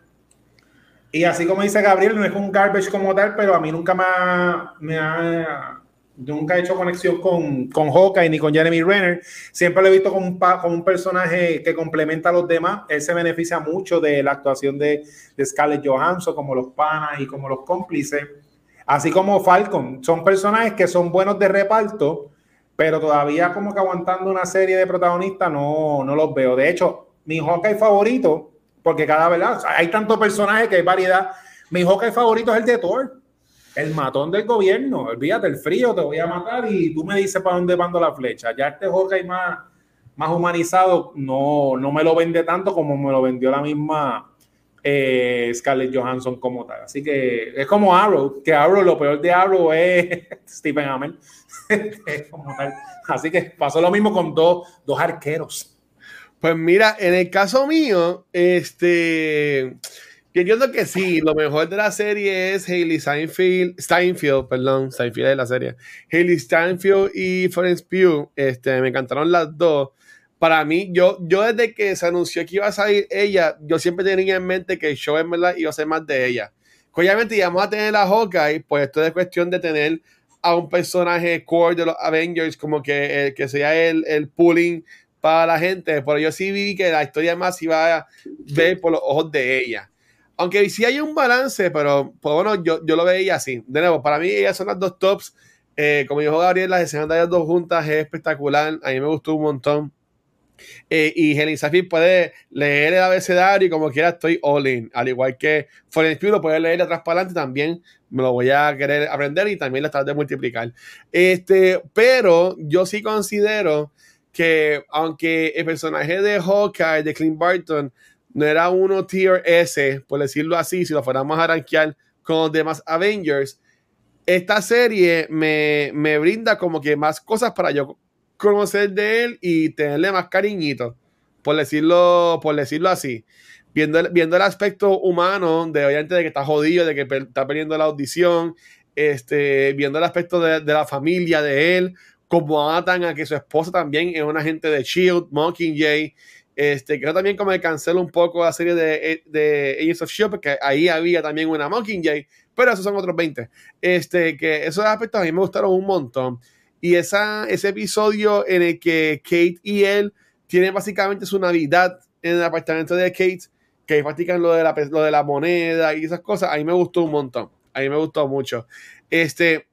Y así como dice Gabriel, no es un garbage como tal, pero a mí nunca me ha, me ha nunca he hecho conexión con, con Hawkeye ni con Jeremy Renner. Siempre lo he visto como un, como un personaje que complementa a los demás. Él se beneficia mucho de la actuación de, de Scarlett Johansson, como los panas y como los cómplices. Así como Falcon. Son personajes que son buenos de reparto, pero todavía como que aguantando una serie de protagonistas no, no los veo. De hecho, mi Hawkeye favorito, porque cada vez hay tantos personajes que hay variedad. Mi Hawkeye favorito es el de Thor el matón del gobierno. Olvídate, el frío, te voy a matar y tú me dices para dónde mando la flecha. Ya este Hawkeye más, más humanizado no, no me lo vende tanto como me lo vendió la misma eh, Scarlett Johansson como tal. Así que es como Arrow, que Arrow, lo peor de Arrow es Stephen Amell. Así que pasó lo mismo con dos, dos arqueros. Pues mira, en el caso mío, este yo entiendo que sí, lo mejor de la serie es Hailey Steinfeld, Steinfeld, perdón, Steinfeld de la serie. Hailey Steinfeld y Florence Pugh, este, me encantaron las dos. Para mí, yo, yo desde que se anunció que iba a salir ella, yo siempre tenía en mente que el show en verdad iba a ser más de ella. Obviamente íbamos a tener a Hawkeye, pues esto es cuestión de tener a un personaje core de los Avengers, como que, que sea el, el pulling para la gente, pero yo sí vi que la historia más iba a ver por los ojos de ella. Aunque sí hay un balance, pero pues bueno, yo, yo lo veía así. De nuevo, para mí ellas son las dos tops. Eh, como dijo Gabriel, las escenas de ellas dos juntas es espectacular. A mí me gustó un montón. Eh, y Helen Safi puede leer el abecedario y como quiera estoy all in. Al igual que Foreign lo puede leer atrás para adelante también. Me lo voy a querer aprender y también la tratar de multiplicar. Este, pero yo sí considero que aunque el personaje de Hawkeye, de Clint Barton, no era uno tier S, por decirlo así, si lo fuéramos a rankear con los demás Avengers, esta serie me, brinda como que más cosas para yo conocer de él y tenerle más cariñito, por decirlo, por decirlo así. Viendo el, viendo el aspecto humano de obviamente de que está jodido, de que está perdiendo la audición, este, viendo el aspecto de, de la familia de él, como atan a que su esposa también es un agente de Shield, Mockingjay, este, creo también como que cancelo un poco la serie de, de Agents of S.H.I.E.L.D. porque ahí había también una Mockingjay, pero esos son otros 20. Este, que esos aspectos a mí me gustaron un montón. Y esa, ese episodio en el que Kate y él tienen básicamente su Navidad en el apartamento de Kate, que practican lo de la, lo de la moneda y esas cosas, a mí me gustó un montón. A mí me gustó mucho. Este,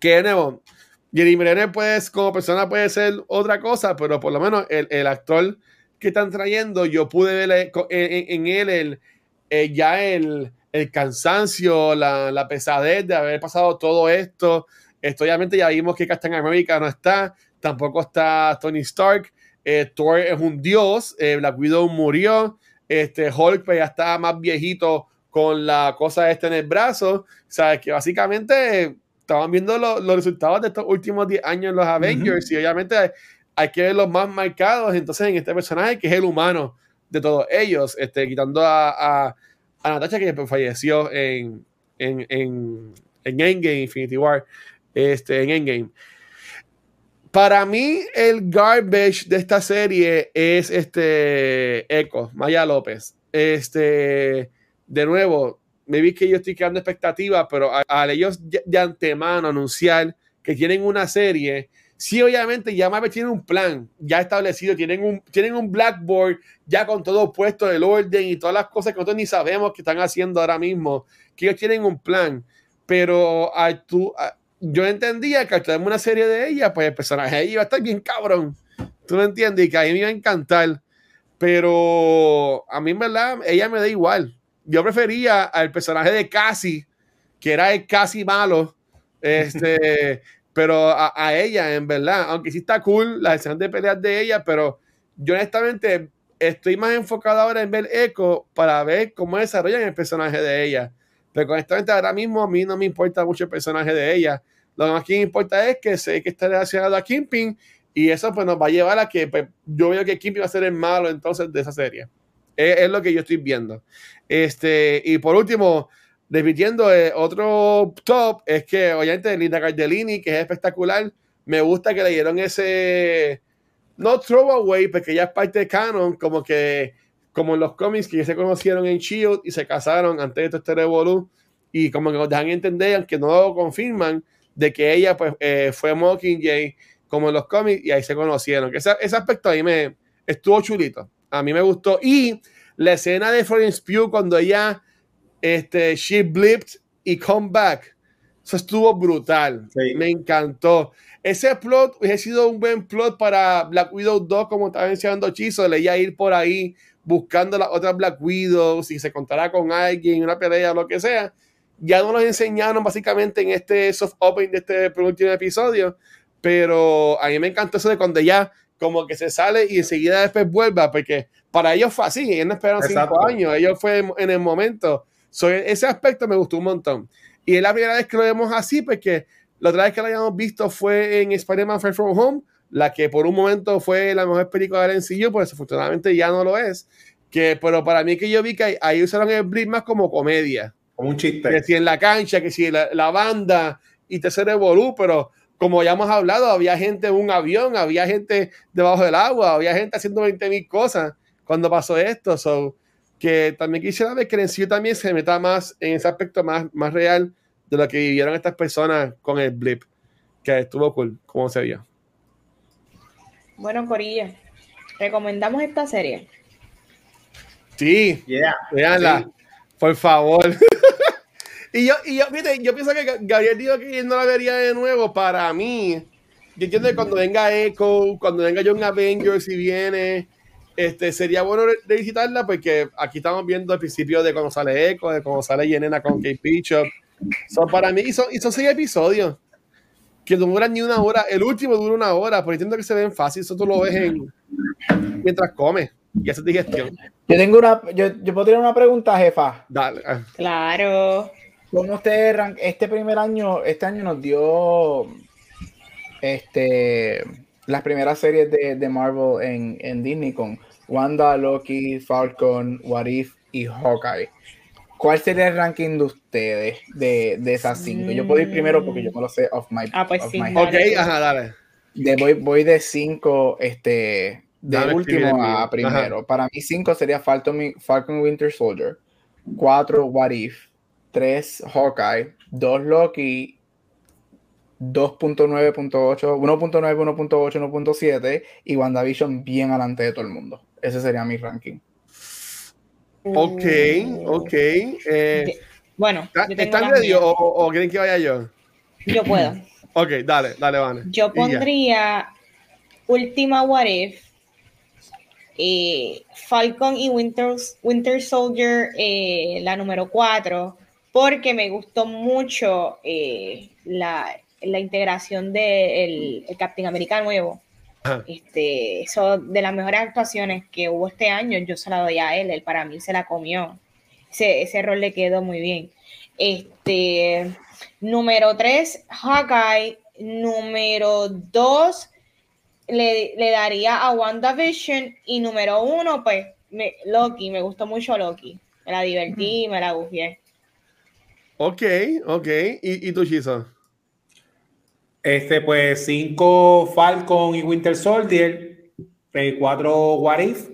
que de nuevo, Jeremy Renner, pues, como persona puede ser otra cosa, pero por lo menos el, el actor que están trayendo, yo pude ver en, él el, eh, ya el, cansancio, la, pesadez de haber pasado todo esto. esto. Obviamente ya vimos que Captain America no está, tampoco está Tony Stark. Eh, Thor es un dios, eh, Black Widow murió, este, Hulk pues, ya está más viejito con la cosa esta en el brazo. O sea, que básicamente estaban viendo los resultados de estos últimos 10 años en los Avengers y obviamente hay que ver los más marcados entonces en este personaje que es el humano de todos ellos, este, quitando a, a, Natasha que falleció en, en, en, en, Endgame, Infinity War, este, en Endgame. Para mí, el garbage de esta serie es este Echo, Maya López. Este, de nuevo, me vi que yo estoy creando expectativas, pero al ellos de antemano anunciar que tienen una serie, Sí, obviamente, ya Marvel tiene un plan ya establecido, tienen un, tienen un blackboard ya con todo puesto del orden y todas las cosas que nosotros ni sabemos que están haciendo ahora mismo, que ellos tienen un plan, pero yo entendía que al traerme una serie de ella, pues el personaje ahí iba a estar bien cabrón, tú lo entiendes, y que a mí me iba a encantar, pero a mí en verdad, ella me da igual, yo prefería al personaje de Cassie, que era el casi malo, este... pero a, ella, en verdad, aunque sí está cool la escena de peleas de ella, pero yo honestamente estoy más enfocado ahora en ver Echo para ver cómo desarrollan el personaje de ella. Pero honestamente ahora mismo a mí no me importa mucho el personaje de ella. Lo más que me importa es que sé que está relacionado a Kingpin y eso pues nos va a llevar a que pues, yo veo que Kingpin va a ser el malo entonces de esa serie. Es, es, lo que yo estoy viendo. Este, y por último, repitiendo, eh, otro top es que, obviamente, Linda Cardellini, que es espectacular, me gusta que le dieron ese, no throwaway, porque ya es parte de canon, como que, como en los cómics que ya se conocieron en Shield y se casaron antes de todo este revolú, y como que nos dejan entender, aunque no lo confirman, de que ella pues eh, fue Mockingjay como en los cómics y ahí se conocieron. Que ese, ese aspecto ahí me estuvo chulito. A mí me gustó. Y la escena de Florence Pugh cuando ella, este, she blipped y come back. Eso estuvo brutal. Sí. Me encantó. Ese plot hubiese sido un buen plot para Black Widow 2, como estaba mencionando Chizo, de ella ir por ahí buscando las otras Black Widows, si se contará con alguien, una pelea o lo que sea. Ya no nos enseñaron básicamente en este soft open de este penúltimo episodio, pero a mí me encantó eso de cuando ya como que se sale y enseguida después vuelva, porque para ellos fue así, ellos no esperaron Exacto. cinco años, ellos fue en el momento. So, ese aspecto me gustó un montón. Y es la primera vez que lo vemos así, porque la otra vez que lo habíamos visto fue en Spider-Man Far From Home, la que por un momento fue la mejor película del MCU, pues desafortunadamente ya no lo es. Que, pero para mí que yo vi que ahí, ahí usaron el blitz más como comedia. Como un chiste. Que si en la cancha, que si la, la banda y te se revolú, pero como ya hemos hablado, había gente en un avión, había gente debajo del agua, había gente haciendo 20 mil cosas cuando pasó esto. So, que también quisiera ver que el MCU también se meta más en ese aspecto más, más real de lo que vivieron estas personas con el blip, que estuvo cool, como se vio. Bueno, Corilla, recomendamos esta serie. Sí, Yeah. Veanla, Sí. por favor. y yo, y yo, fíjate, yo pienso que Gabriel dijo que no la vería de nuevo. Para mí, yo entiendo que cuando venga Echo, cuando venga Young Avengers y viene, este, sería bueno re- revisitarla porque aquí estamos viendo el principio de cuando sale Echo, de cuando sale Yenena con Kate Bishop. Son para mí, y son, y son seis episodios que no duran ni una hora. El último dura una hora, pero entiendo que se ven fácil. Eso tú lo ves en, mientras comes y haces digestión. Yo tengo una, yo, yo puedo tirar una pregunta, jefa. Dale. Claro. ¿Cómo ustedes ran- este primer año, este año nos dio este las primeras series de, de Marvel en, en Disney con Wanda, Loki, Falcon, What If y Hawkeye? ¿Cuál sería el ranking de ustedes de, de esas cinco? Yo puedo ir primero porque yo me lo sé off my, Ah, pues sí. my- Ok, ajá, dale. de- voy, voy de cinco, este, de último a ajá. primero. Para mí cinco sería Falcon, Falcon Winter Soldier, cuatro What If, tres Hawkeye, dos Loki, 2.9.8, 1.9, 1.8, 1.7 y WandaVision bien adelante de todo el mundo. Ese sería mi ranking. Ok, ok. Eh, Bueno, ¿está- yo tengo ¿Están ready o, o- quieren que vaya yo? Yo puedo. Ok, dale, dale, Vane. Yo pondría Última What If, eh, Falcon y Winter, Winter Soldier, eh, la número 4, porque me gustó mucho eh, la, la integración del el Captain America nuevo. Ajá. Este, eso de las mejores actuaciones que hubo este año, yo se la doy a él, él para mí se la comió. Ese, ese rol le quedó muy bien. Este, número 3, Hawkeye. Número 2, le, le daría a WandaVision. Y número 1, pues, me- Loki. Me gustó mucho Loki. Me la divertí, me la gufié. Ok, ok. ¿Y, y tú? Este, pues, cinco Falcon y Winter Soldier, eh, cuatro What If,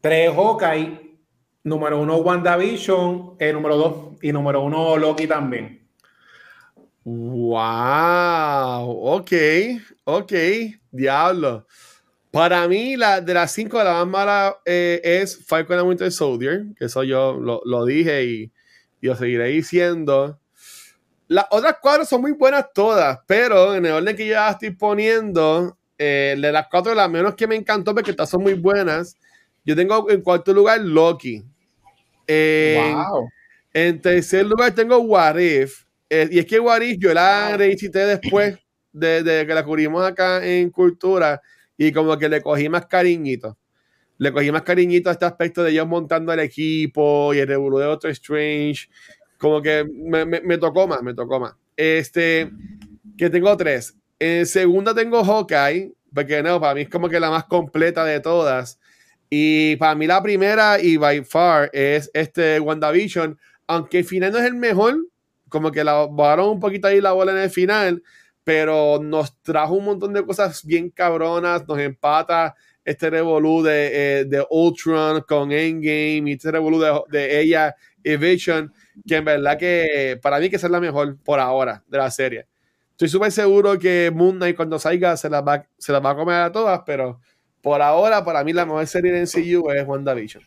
tres Hawkeye, número uno WandaVision, eh, número dos y número uno Loki también. Wow, ok, ok, diablo. Para mí, la, de las cinco, la más mala eh, es Falcon and Winter Soldier, eso yo lo, lo dije y, y lo seguiré diciendo. Las otras cuatro son muy buenas todas, pero en el orden que yo ya estoy poniendo, eh, de las cuatro, las menos que me encantó, porque todas son muy buenas, yo tengo en cuarto lugar Loki. En- wow. en tercer lugar tengo What If. Eh, y es que What If yo la revisité después de, de que la cubrimos acá en Cultura y como que le cogí más cariñito. Le cogí más cariñito a este aspecto de ellos montando el equipo y el revolú de Doctor Strange. Como que me, me- me tocó más, me tocó más. Este, que tengo tres. En segunda tengo Hawkeye, porque no, para mí es como que la más completa de todas. Y para mí la primera y by far es este WandaVision, aunque el final no es el mejor, como que la bajaron un poquito ahí la bola en el final, pero nos trajo un montón de cosas bien cabronas, nos empata este revolú de, eh, de Ultron con Endgame y este revolú de, de ella y Vision, que en verdad que para mí que esa es la mejor por ahora de la serie. Estoy súper seguro que Moon Knight cuando salga se las, va, se las va a comer a todas, pero por ahora, para mí, la mejor serie de MCU es WandaVision.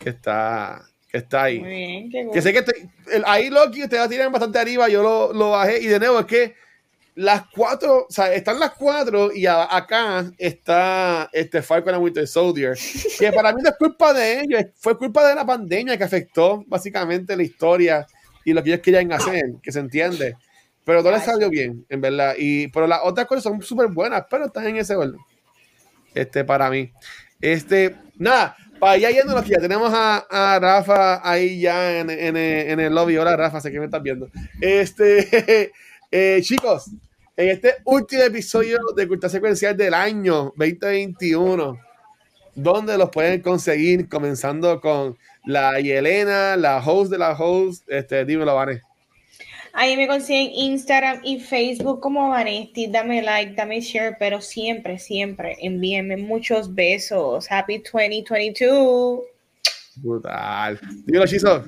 Que está, que está ahí. Muy bien, qué Que sé que estoy- el- ahí Loki ustedes la tienen bastante arriba, yo lo, lo bajé y de nuevo es que las cuatro, o sea, están las cuatro y a- acá está este Falcon and Winter Soldier, que para mí no es culpa de ellos, fue culpa de la pandemia que afectó básicamente la historia y lo que ellos querían hacer, que se entiende. Pero todo les salió bien, en verdad. Y, pero las otras cosas son súper buenas, pero están en ese orden. Este, para mí. Este, nada, para allá yéndonos, ya tenemos a, a Rafa ahí ya en, en- en el lobby. Hola, Rafa, sé que me estás viendo. Este, eh, chicos, en este último episodio de Cultura Secuencial del año 2021, ¿dónde los pueden conseguir? Comenzando con la Yelena, la host de la host. Este, dímelo, Vanes. Ahí me consiguen Instagram y Facebook como Vanesti. Dame like, dame share, pero siempre, siempre envíenme muchos besos. Happy 2022. Brutal. Dímelo, Chizo.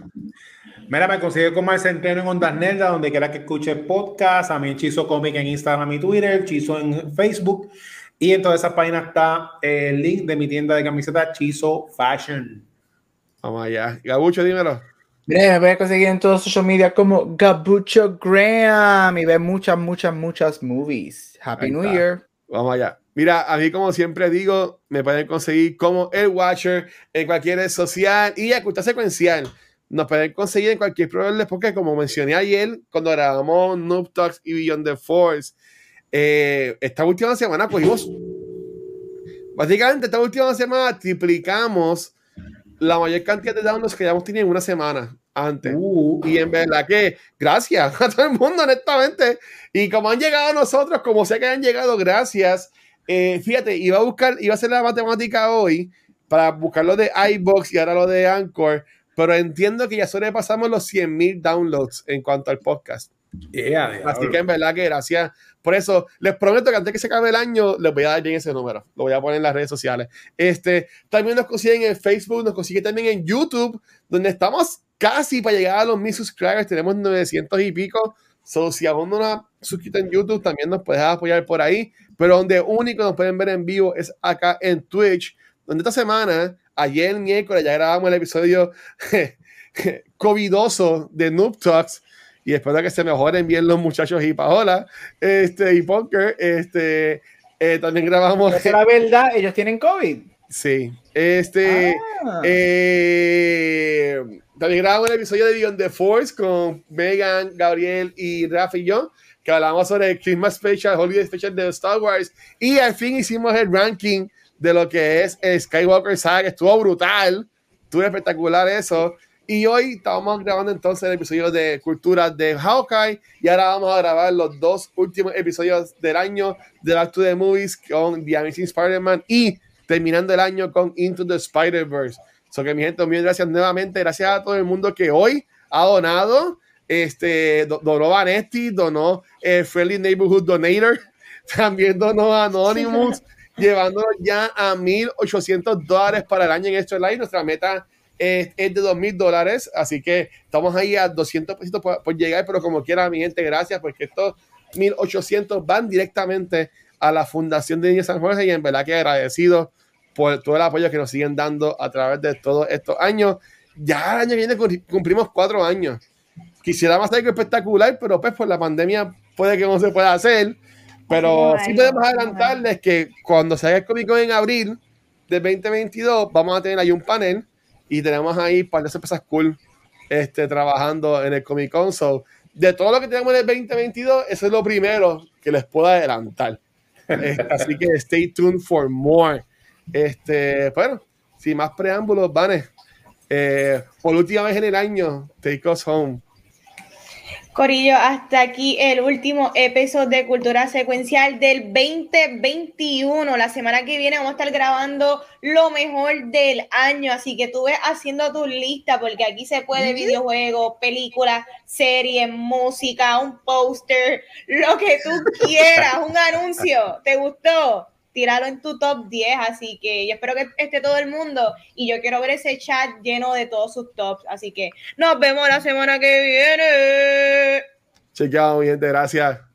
Mira, me consigue como el centeno en Ondas Nerdas, donde quiera que escuche podcast. A mí, Chizo Comic en Instagram y Twitter, Chizo en Facebook. Y en todas esas páginas está el link de mi tienda de camisetas, Chizo Fashion. Vamos allá. Gabucho, dímelo. Mira, me puedes conseguir en todos los social media como Gabucho Graham y ver muchas, muchas, muchas movies. Happy New. Year. Vamos allá. Mira, a mí como siempre digo, me pueden conseguir como el Watcher en cualquier red social y Acuta Secuencial. Nos pueden conseguir en cualquier programa porque como mencioné ayer, cuando grabamos Noob Talks y Beyond the Force, eh, esta última semana cogimos, básicamente esta última semana triplicamos la mayor cantidad de downloads que ya hemos tenido en una semana antes. Uh, Y en verdad que gracias a todo el mundo, honestamente. Y como han llegado a nosotros, como sé que han llegado, gracias. Eh, fíjate, iba a buscar, iba a hacer la matemática hoy para buscar lo de iBox y ahora lo de Anchor, pero entiendo que ya sobrepasamos los 100.000 downloads en cuanto al podcast. yeah, Así que en verdad que gracias. Por eso les prometo que antes que se acabe el año les voy a dar bien ese número. Lo voy a poner en las redes sociales. Este, también nos consiguen en Facebook, nos consiguen también en YouTube, donde estamos casi para llegar a los mil subscribers. Tenemos 900 y pico. So, si aún no nos has suscrito en YouTube, también nos puedes apoyar por ahí. Pero donde único nos pueden ver en vivo es acá en Twitch, donde esta semana, ayer miércoles, ya grabamos el episodio covidoso de Noob Talks y espero que se mejoren bien los muchachos y Paola este, y Punker. Este, eh, también grabamos. La verdad, ellos tienen COVID. Sí, este. Ah. eh, también grabamos el episodio de Beyond the Force con Megan, Gabriel y Rafa y yo, que hablamos sobre el Christmas Special, Holiday Special de Star Wars. Y al fin hicimos el ranking de lo que es el Skywalker Saga, que estuvo brutal, estuvo espectacular eso. Y hoy estamos grabando entonces el episodio de Cultura de Hawkeye y ahora vamos a grabar los dos últimos episodios del año de Back to the Movies con The Amazing Spider-Man y terminando el año con Into the Spider-Verse. So que mi gente, mil gracias nuevamente, gracias a todo el mundo que hoy ha donado, este, do- donó Vanesti, donó eh, Friendly Neighborhood Donator, también donó Anonymous, llevándonos ya a 1.800 dólares para el año en esto live. Nuestra meta es, es de 2.000 dólares, así que estamos ahí a 200 pesitos por, por llegar, pero como quiera, mi gente, gracias, porque estos 1.800 van directamente a la Fundación de Niños San Jorge y en verdad que agradecido por todo el apoyo que nos siguen dando a través de todos estos años. Ya el año que viene cum- cumplimos cuatro años. Quisiéramos algo espectacular, pero pues por la pandemia puede que no se pueda hacer. Pero sí podemos adelantarles que cuando salga el Comic Con en abril del 2022, vamos a tener ahí un panel y tenemos ahí un par de sorpresas cool este, trabajando en el Comic Con. So, de todo lo que tenemos en el 2022, eso es lo primero que les puedo adelantar. Eh, así que stay tuned for more. Este, bueno, sin más preámbulos, Vanes, eh, por última vez en el año, take us home. Corillo, hasta aquí el último episodio de Cultura Secuencial del 2021. La semana que viene vamos a estar grabando lo mejor del año, así que tú ves haciendo tu lista porque aquí se puede videojuegos, películas, series, música, un póster, lo que tú quieras, un anuncio. ¿Te gustó? Tíralo en tu top 10, así que yo espero que esté todo el mundo y yo quiero ver ese chat lleno de todos sus tops, así que nos vemos la semana que viene. Chequeado, mi gente, gracias.